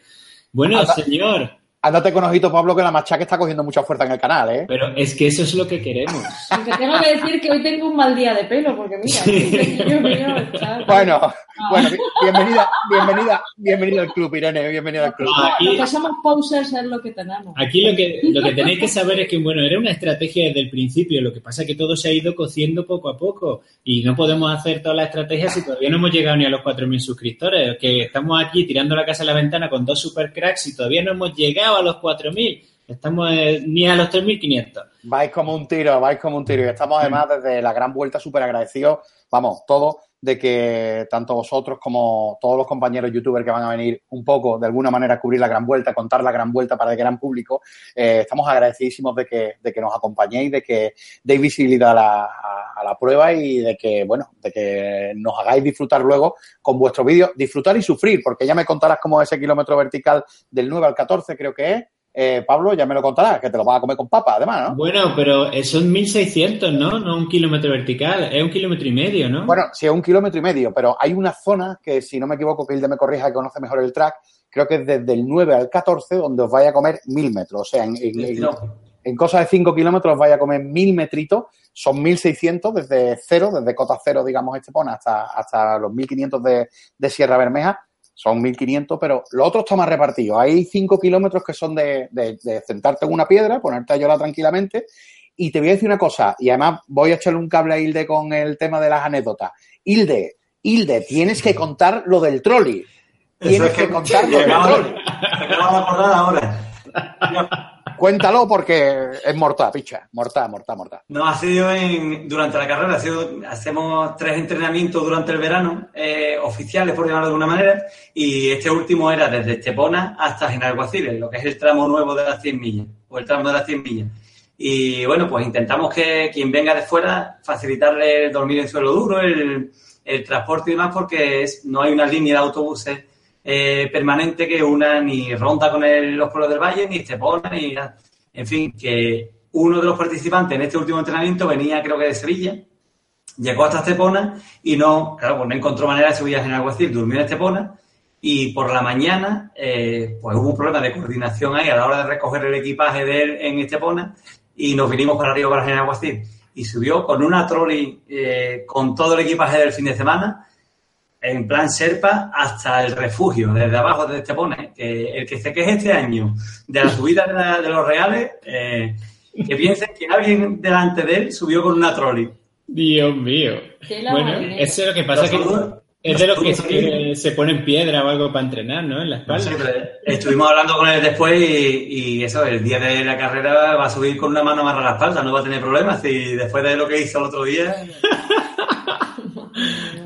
Bueno, señor, Ándate con ojito, Pablo, que la machaca está cogiendo mucha fuerza en el canal, ¿eh? pero es que eso es lo que queremos. Aunque tengo que decir que hoy tengo un mal día de pelo, porque mira, Bueno, bueno, bi- bienvenida, bienvenida, bienvenida al club, Irene, bienvenida al club. Ah, aquí- Lo que somos posers es lo que tenemos. Aquí lo que, lo que tenéis que saber es que, bueno, era una estrategia desde el principio, lo que pasa es que todo se ha ido cociendo poco a poco y no podemos hacer todas las estrategias si todavía no hemos llegado ni a los 4.000 suscriptores, que estamos aquí tirando la casa a la ventana con dos super cracks y todavía no hemos llegado a los 4.000, estamos eh, ni a los 3.500. Vais como un tiro, vais como un tiro. Y estamos además desde la gran vuelta súper agradecidos, vamos, todos, de que tanto vosotros como todos los compañeros youtubers que van a venir un poco, de alguna manera, a cubrir la gran vuelta, contar la gran vuelta para el gran público, eh, estamos agradecidísimos de que, de que nos acompañéis, de que deis visibilidad a la, a- la prueba y de que, bueno, de que nos hagáis disfrutar luego con vuestros vídeos, disfrutar y sufrir, porque ya me contarás cómo es ese kilómetro vertical del 9 al 14, creo que es. Eh, Pablo, ya me lo contarás, que te lo vas a comer con papa, además, ¿no? Bueno, pero eh, son 1.600, ¿no? No un kilómetro vertical, es un kilómetro y medio, ¿no? Bueno, sí, es un kilómetro y medio, pero hay una zona que, si no me equivoco, que Hilde me corrija, que conoce mejor el track, creo que es desde el 9 al 14, donde os vaya a comer mil metros. O sea, en, en, en, en cosa de 5 kilómetros os vaya a comer mil metritos, son 1600 desde cero, desde cota cero, digamos, Estepona, hasta, hasta los 1500 de, de Sierra Bermeja. Son 1500, pero lo otro está más repartido. Hay 5 kilómetros que son de, de, de sentarte en una piedra, ponerte a llorar tranquilamente. Y te voy a decir una cosa, y además voy a echarle un cable a Hilde con el tema de las anécdotas. Hilde, Hilde, tienes que contar lo del trolley. Tienes que contar lo del trolley. me acabo de acordar ahora. Cuéntalo porque es mortal, picha. Mortal, mortal, mortal. No, ha sido en, durante la carrera, ha sido, hacemos tres entrenamientos durante el verano, eh, oficiales por llamarlo de alguna manera, y este último era desde Estepona hasta Genalguaciles, lo que es el tramo nuevo de las 100 millas, o el tramo de las 100 millas. Y bueno, pues intentamos que quien venga de fuera, facilitarle el dormir en suelo duro, el, el transporte y demás, porque es, no hay una línea de autobuses eh, permanente que una ni ronda con el- los pueblos del valle, ni Estepona, ni nada. En fin, que uno de los participantes en este último entrenamiento venía, creo que de Sevilla, llegó hasta Estepona y no, claro, pues no encontró manera de subir a Genalguacil, durmió en Estepona y por la mañana, eh, pues hubo un problema de coordinación ahí a la hora de recoger el equipaje de él en Estepona y nos vinimos para arriba para Genalguacil y subió con una trolley eh, con todo el equipaje del fin de semana en plan Serpa hasta el refugio, desde abajo de Estepona. Que el que se queje este año de la subida de, la- de los reales, eh, que piensen que alguien delante de él subió con una trolley. Dios mío. Bueno, eso es lo que pasa, Los que saludos- es de los que se, se ponen piedra o algo para entrenar, ¿no? En la No espalda. sé, pero estuvimos hablando con él después y, y eso, el día de la carrera va a subir con una mano amarrada a la espalda, no va a tener problemas. Y después de lo que hizo el otro día, [laughs]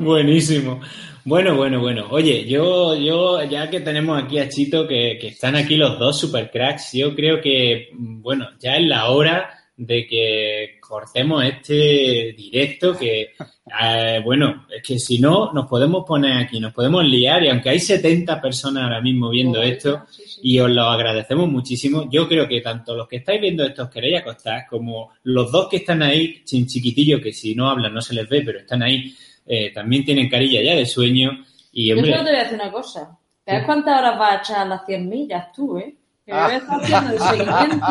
Buenísimo. Bueno, bueno, bueno. Oye, yo, yo, ya que tenemos aquí a Chito, que, que están aquí los dos super cracks, yo creo que, bueno, ya es la hora de que cortemos este directo que, eh, bueno, es que si no, nos podemos poner aquí, nos podemos liar y aunque hay 70 personas ahora mismo viendo esto y os lo agradecemos muchísimo, yo creo que tanto los que estáis viendo esto os queréis acostar como los dos que están ahí, sin chiquitillo, que si no hablan no se les ve, pero están ahí, eh, también tienen carilla ya de sueño. Y, hombre, yo solo te voy a decir una cosa. ¿Sabes cuántas horas vas a echar las 100 millas tú, eh? Que me ves haciendo el seguimiento.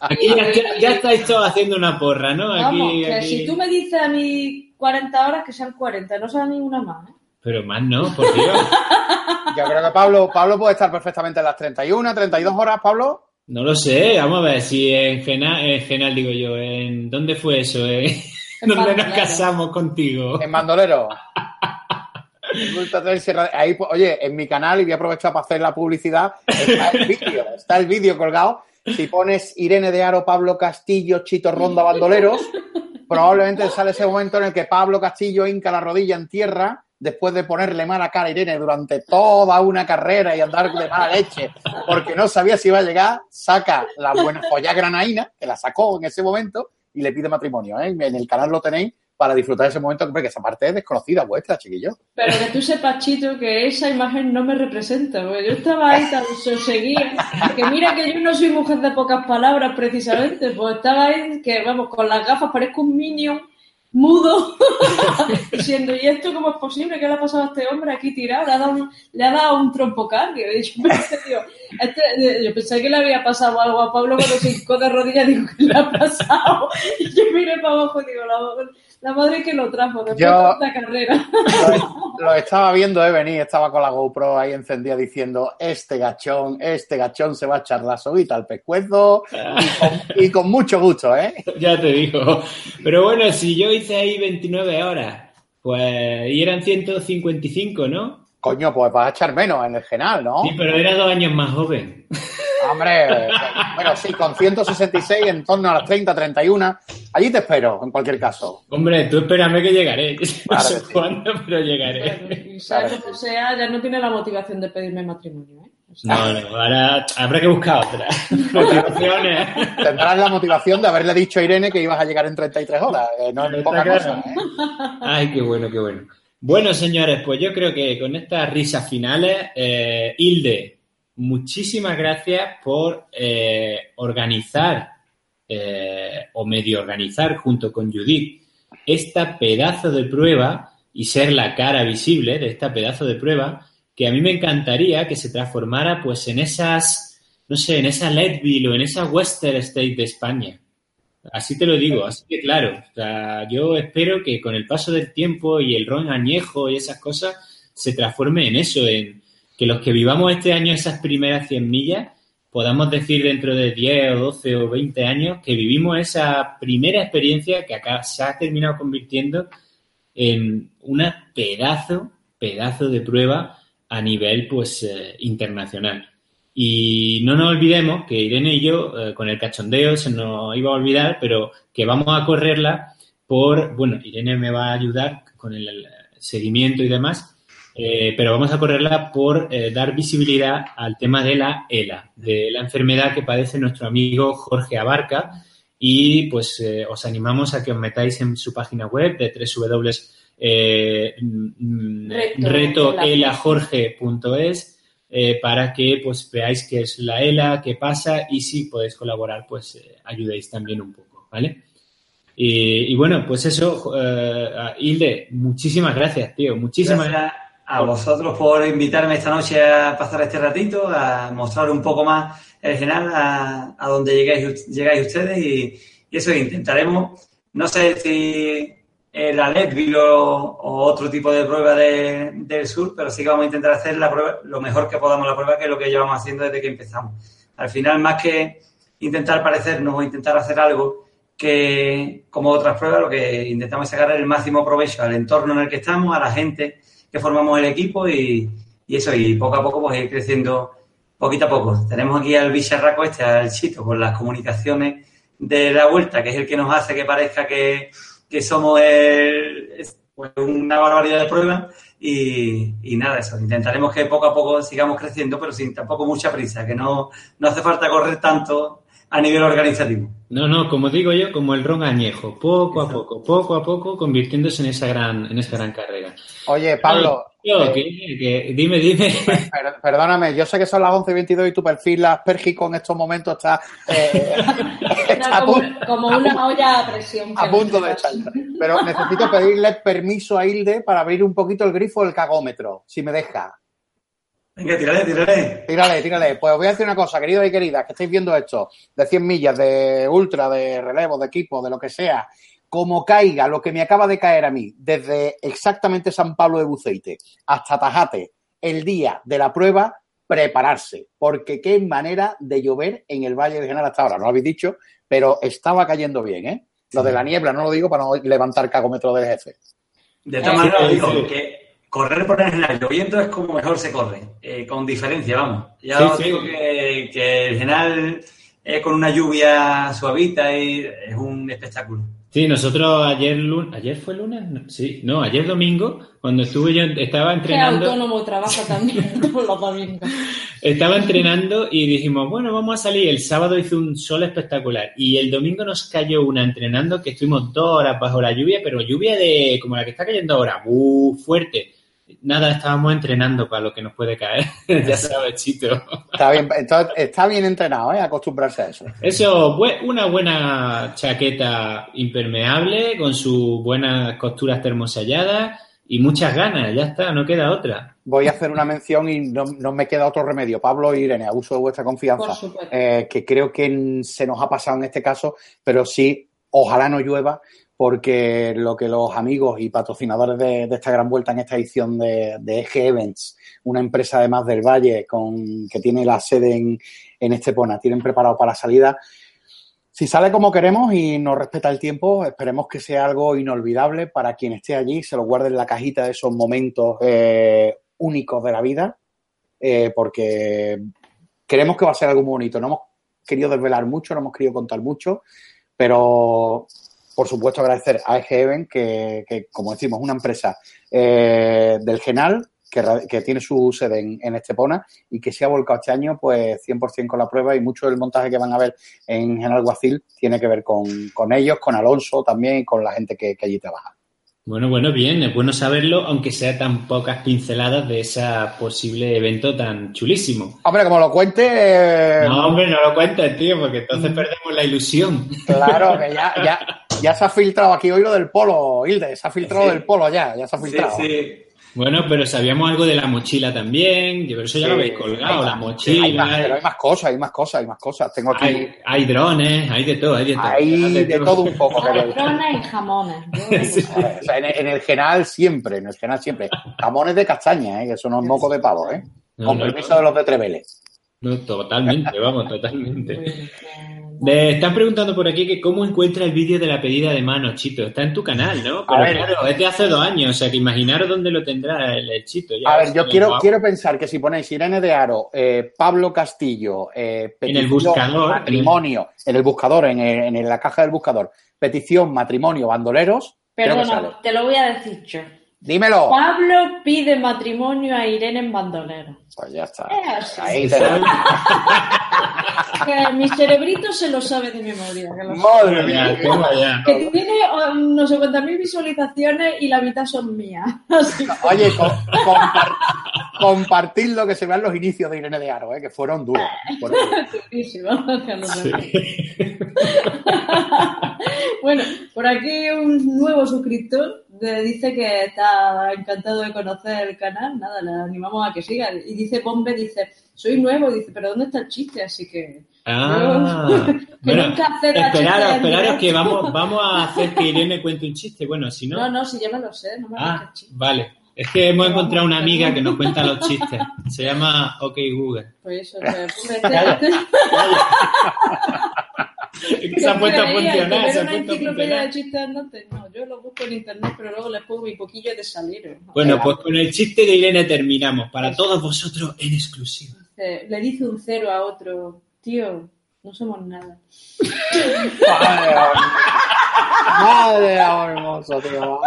Aquí ya, ya, estáis todos haciendo una porra, ¿no? Aquí, Vamos, que aquí. si tú me dices a mí 40 horas, que sean 40, no sea ninguna más, ¿eh? Pero más no, por Dios. [laughs] Yo creo que Pablo, Pablo puede estar perfectamente en las 31, 32 horas, Pablo. No lo sé, vamos a ver si en Genal, en Genal digo yo, en ¿dónde fue eso? Eh? En [laughs] ¿Dónde nos casamos contigo? En Bandolero. [laughs] Ahí, pues, oye, en mi canal, y voy a aprovechar para hacer la publicidad, está el vídeo, está el vídeo colgado. Si pones Irene de Aro, Pablo Castillo, Chito Ronda, Bandoleros, probablemente sale ese momento en el que Pablo Castillo hinca la rodilla en tierra después de ponerle mala cara a Irene durante toda una carrera y andar de mala leche porque no sabía si iba a llegar, saca la buena joya granaína, que la sacó en ese momento, y le pide matrimonio. ¿eh? En el canal lo tenéis para disfrutar ese momento, porque esa parte es desconocida vuestra, chiquillo. Pero que tú sepas, Chito, que esa imagen no me representa, porque yo estaba ahí tan seguía, que mira que yo no soy mujer de pocas palabras precisamente, pues estaba ahí que, vamos, con las gafas parezco un minion mudo, [laughs] diciendo, ¿y esto cómo es posible? ¿Qué le ha pasado a este hombre aquí tirado? Le ha dado un, le ha dado un trompo cardio. Y yo pensé, este- yo pensé que le había pasado algo a Pablo cuando se hincó de rodillas, digo, ¿qué le ha pasado? [laughs] Y yo miré para abajo y digo, la, la madre que lo trajo después Yo- de esta carrera. Lo, lo estaba viendo de venir, estaba con la GoPro ahí encendida diciendo, este gachón, este gachón se va a echar la soguita al pescuezo y con, y con mucho gusto, ¿eh? Ya te digo. Pero bueno, si yo hice ahí 29 horas, pues y eran 155, ¿no? Coño, pues vas a echar menos en el general, ¿no? Sí, pero era dos años más joven. Hombre, bueno, sí, con 166 en torno a las 30, 31. Allí te espero, en cualquier caso. Hombre, tú espérame que llegaré. [laughs] No sé que sí. cuándo, pero llegaré. Y sea como sea, ya no tiene la motivación de pedirme matrimonio, ¿eh? O sea, No, no, ahora habrá que buscar otra. [laughs] Motivaciones. Tendrás la motivación de haberle dicho a Irene que ibas a llegar en 33 horas. eh, no es poca cosa, ¿eh? Ay, qué bueno, qué bueno. Bueno, señores, pues yo creo que con estas risas finales, eh, Hilde, muchísimas gracias por eh, organizar eh, o medio organizar junto con Judith esta pedazo de prueba y ser la cara visible de esta pedazo de prueba que a mí me encantaría que se transformara pues en esas, no sé, en esa Leadville o en esa Western State de España. Así te lo digo, así que claro, o sea, yo espero que con el paso del tiempo y el ron añejo y esas cosas se transforme en eso, en que los que vivamos este año esas primeras 100 millas podamos decir dentro de 10 o 12 o 20 años que vivimos esa primera experiencia que acá se ha terminado convirtiendo en una pedazo, pedazo de prueba a nivel pues eh, internacional. Y no nos olvidemos que Irene y yo, eh, con el cachondeo, se nos iba a olvidar, pero que vamos a correrla por, bueno, Irene me va a ayudar con el, el seguimiento y demás, eh, pero vamos a correrla por eh, dar visibilidad al tema de la ELA, de la enfermedad que padece nuestro amigo Jorge Abarca. Y pues eh, os animamos a que os metáis en su página web de www Reto retoelajorge.es eh, para que pues veáis qué es la ELA, qué pasa y si podéis colaborar pues eh, ayudéis también un poco, ¿vale? Y, y bueno, pues eso, eh, a Hilde, muchísimas gracias, tío, muchísimas Gracias a vosotros por invitarme esta noche a pasar este ratito, a mostrar un poco más el general a, a donde llegáis, llegáis ustedes y, y eso intentaremos, no sé si el Leadville o, o otro tipo de prueba de- del sur, pero sí que vamos a intentar hacer la prueba lo mejor que podamos la prueba, que es lo que llevamos haciendo desde que empezamos. Al final, más que intentar parecernos o intentar hacer algo que, como otras pruebas, lo que intentamos es sacar el máximo provecho al entorno en el que estamos, a la gente que formamos el equipo y, y eso, y poco a poco pues ir creciendo poquito a poco. Tenemos aquí al bicharraco este, al chito, con las comunicaciones de la vuelta, que es el que nos hace que parezca que, que somos el- es, pues, una barbaridad de pruebas y, y nada, eso. Intentaremos que poco a poco sigamos creciendo, pero sin tampoco mucha prisa, que no, no hace falta correr tanto a nivel organizativo. No, no, como digo yo, como el ron añejo, poco a poco, poco a poco, convirtiéndose en esa gran, en esa gran carrera. Oye, Pablo. Yo, eh, que- que- dime, dime. per- perdóname, yo sé que son las 11.22 y tu perfil aspergico en estos momentos está, eh, [laughs] está como, una olla a presión. a punto de echar. Pero necesito pedirle permiso a Hilde para abrir un poquito el grifo del cagómetro, si me deja. Venga, tírale, tírale. Tírale, tírale. Pues os voy a decir una cosa, queridos y queridas, que estáis viendo esto, de 100 millas, de ultra, de relevo, de equipo, de lo que sea, como caiga lo que me acaba de caer a mí, desde exactamente San Pablo de Buceite hasta Tajate, el día de la prueba, prepararse, porque qué manera de llover en el Valle de General hasta ahora, no lo habéis dicho, pero estaba cayendo bien, ¿eh? Lo de la niebla no lo digo para no levantar cagómetro del jefe. De todas maneras, sí, digo que correr por el general lloviendo es como mejor se corre, eh, con diferencia, vamos. Ya Sí, os sí. digo que, que el general eh, con una lluvia suavita y es un espectáculo. Sí, nosotros ayer lunes, ¿ayer fue lunes? No, Sí, no, ayer domingo, cuando estuve yo, estaba entrenando, autónomo trabaja también [laughs] los domingos. estaba entrenando y dijimos, bueno, vamos a salir. El sábado hizo un sol espectacular y el domingo nos cayó una entrenando que estuvimos dos horas bajo la lluvia, pero lluvia de como la que está cayendo ahora, ¡uh! fuerte. Nada, estábamos entrenando para lo que nos puede caer. [laughs] ya sabes, Chito. Está bien, entonces, está bien entrenado, ¿eh? Acostumbrarse a eso. Eso, una buena chaqueta impermeable con sus buenas costuras termoselladas y muchas ganas, ya está, no queda otra. voy a hacer una mención y no, no me queda otro remedio. Pablo e Irene, abuso de vuestra confianza, eh, que creo que se nos ha pasado en este caso, pero sí, ojalá no llueva, porque lo que los amigos y patrocinadores de, esta gran vuelta en esta edición de, EG Events, una empresa además del Valle con, que tiene la sede en, en Estepona, tienen preparado para la salida. Si sale como queremos y nos respeta el tiempo, esperemos que sea algo inolvidable para quien esté allí, se lo guarde en la cajita de esos momentos eh, únicos de la vida, eh, porque creemos que va a ser algo muy bonito. No hemos querido desvelar mucho, no hemos querido contar mucho, pero por supuesto agradecer a EG Even, que, que, como decimos, es una empresa eh, del Genal, que, que tiene su sede en, en Estepona y que se ha volcado este año pues 100% con la prueba y mucho del montaje que van a ver en General Guacil tiene que ver con, con ellos, con Alonso también y con la gente que, que allí trabaja. Bueno, bueno, bien, es bueno saberlo, aunque sea tan pocas pinceladas de ese posible evento tan chulísimo. Hombre, como lo cuente, eh, No, hombre, no lo cuentes, tío, porque entonces perdemos la ilusión. claro, que ya, ya, ya se ha filtrado aquí hoy lo del polo, Hilde, se ha filtrado Sí. del polo ya, ya se ha filtrado. sí. Bueno, pero sabíamos algo de la mochila también, que por eso ya lo habéis colgado, hay la más, Hay mochila, más, pero hay más cosas, hay más cosas, hay más cosas. Tengo aquí, hay, hay drones, hay de todo, hay de todo. hay de todo un poco. que ver. Patrones y jamones. Yo. [laughs] O sea, en, en el general siempre, en el general siempre. Jamones de castaña, ¿eh? que son unos mocos de pavo, ¿eh? No, Con no, permiso no. de los de Treveles. No, totalmente, vamos, totalmente. Le están preguntando por aquí que cómo encuentra el vídeo de la pedida de mano, Chito. Está en tu canal, ¿no? Pero ver. claro, es de hace dos años, o sea que imaginaros dónde lo tendrá el, el Chito. ya. A ver, yo quiero, quiero pensar que si ponéis Irene de Aro, eh, Pablo Castillo, eh, En el petición, buscador, matrimonio, en el buscador, en, el- en la caja del buscador, petición, matrimonio, bandoleros. Perdona, te lo voy a decir yo. Dímelo. Pablo pide matrimonio a Irene en bandolero. Pues ya está. Ahí tenemos. [laughs] Que mi cerebrito se lo sabe de memoria. Que, lo Madre mía. ya. que tiene um, no sé cuántas mil visualizaciones y la mitad son mías. [laughs] Así que- Oye, co- compar- compartid lo que se vean los inicios de Irene de Aro, eh, que fueron duros. Fueron duros. Sé. bueno, por aquí un nuevo suscriptor dice que está encantado de conocer el canal. Nada, le animamos a que siga. Y dice Bombe, dice, soy nuevo. Y dice, pero ¿dónde está el chiste? Así que... Ah, [laughs] Que bueno, esperaros, esperaros que vamos, vamos a hacer que [laughs] Irene cuente un chiste. Bueno, si no. No, no, si ya me lo sé, no me Ah, vale. Es que hemos encontrado una amiga que nos cuenta los chistes. Se llama OK Google. Pues eso, [laughs] pues, este- [laughs] se ha puesto a funcionar. ¿Que Se ha puesto a enciclopedia de funcionar. chistes andantes? No, yo lo busco en internet, pero luego les pongo mi poquillo de salir. Bueno, pues con el chiste de Irene terminamos. Para todos vosotros en exclusiva. Dice- Le dice un cero a otro, tío, no somos nada. Madre hermoso, tío.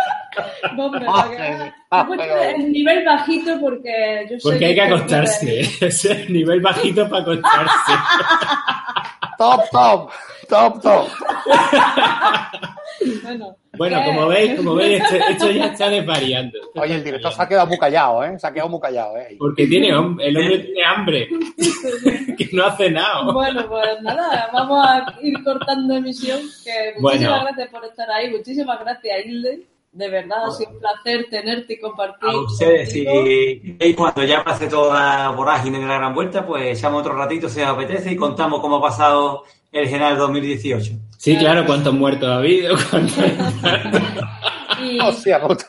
Hombre, Ah, ah, pero- el nivel bajito porque yo sé Porque hay que esto acostarse. [laughs] Es el nivel bajito para acostarse. top, top, top, top. Bueno, Bueno, como veis, como veis, esto, esto ya está desvariando. Esto Oye, está el director se ha quedado muy callado, ¿eh? Se ha quedado muy callado, ¿eh? Porque tiene el hombre tiene hambre, [laughs] que no ha cenado. Bueno, pues nada, vamos a ir cortando emisión. Que muchísimas Bueno. gracias por estar ahí, muchísimas gracias, Hilde. De verdad, ha sido un placer tenerte y compartir. A ustedes, y, y cuando ya pase toda la vorágine de la gran vuelta, pues echamos otro ratito si os apetece y contamos cómo ha pasado el General 2018. Sí, claro, cuántos muertos ha habido. [laughs] cuántos- [laughs] Y, [laughs] Hostia puta.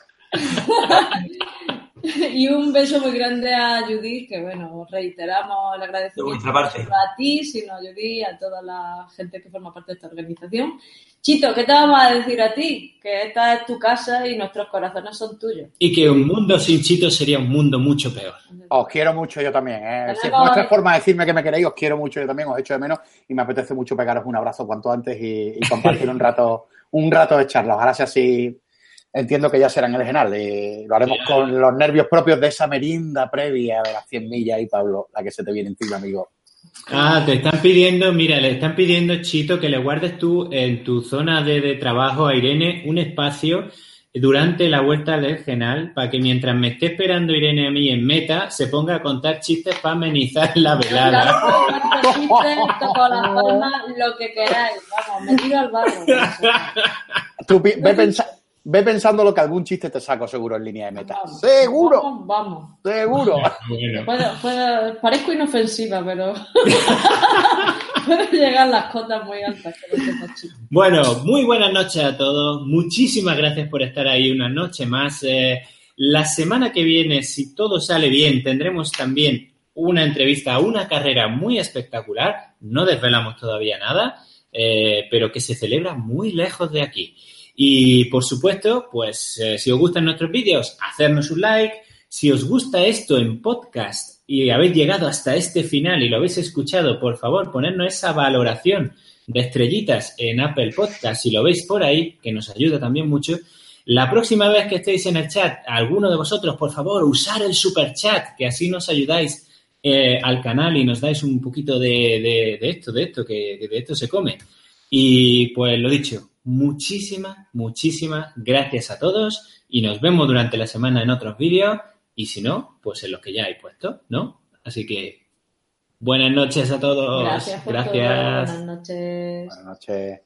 [laughs] y un beso muy grande a Judith, que bueno, reiteramos el De agradecimiento vuestra parte. no solo a ti, sino a Judith, a toda la gente que forma parte de esta organización. Chito, ¿qué te vamos a decir a ti? Que esta es tu casa y nuestros corazones son tuyos. Y que un mundo sin chitos sería un mundo mucho peor. Os quiero mucho yo también, ¿eh? Si es vuestra forma de decirme que me queréis, os quiero mucho yo también, os echo de menos y me apetece mucho pegaros un abrazo cuanto antes y, y compartir un rato, un rato de charla. Ojalá sea así. Entiendo que ya será en el general. y lo haremos con los nervios propios de esa merienda previa de las 100 millas y Pablo, la que se te viene encima, amigo. Ah, te están pidiendo, mira, le están pidiendo, Chito, que le guardes tú en tu zona de, de trabajo a Irene un espacio durante la vuelta del Genal para que mientras me esté esperando Irene a mí en meta, se ponga a contar chistes para amenizar la velada. [laughs] Cuantos chistes, toco las palmas, lo que queráis. Vamos, me tiro al barro. Tú ve, pensa- ve pensando lo que algún chiste te saco seguro en línea de meta. Vamos, ¡Seguro! Vamos, vamos. ¡Seguro! Bueno, Puedo, puedo- parezco inofensiva, pero [laughs] puedo llegar a las cotas muy altas con este. Bueno, muy buenas noches a todos. Muchísimas gracias por estar ahí una noche más. Eh, la semana que viene, si todo sale bien, tendremos también una entrevista a una carrera muy espectacular. No desvelamos todavía nada, eh, pero que se celebra muy lejos de aquí. Y por supuesto, pues eh, si os gustan nuestros vídeos, hacernos un like. Si os gusta esto en podcast y habéis llegado hasta este final y lo habéis escuchado, por favor, ponernos esa valoración de estrellitas en Apple Podcast, si lo veis por ahí, que nos ayuda también mucho. La próxima vez que estéis en el chat, alguno de vosotros, por favor, usar el super chat, que así nos ayudáis eh, al canal y nos dais un poquito de, de- esto, de esto, que de esto se come. Y pues lo dicho, muchísimas, muchísimas gracias a todos y nos vemos durante la semana en otros vídeos y si no, pues en los que ya he puesto, ¿no? Así que buenas noches a todos. Gracias por todo. Gracias. Buenas noches. Buenas noches.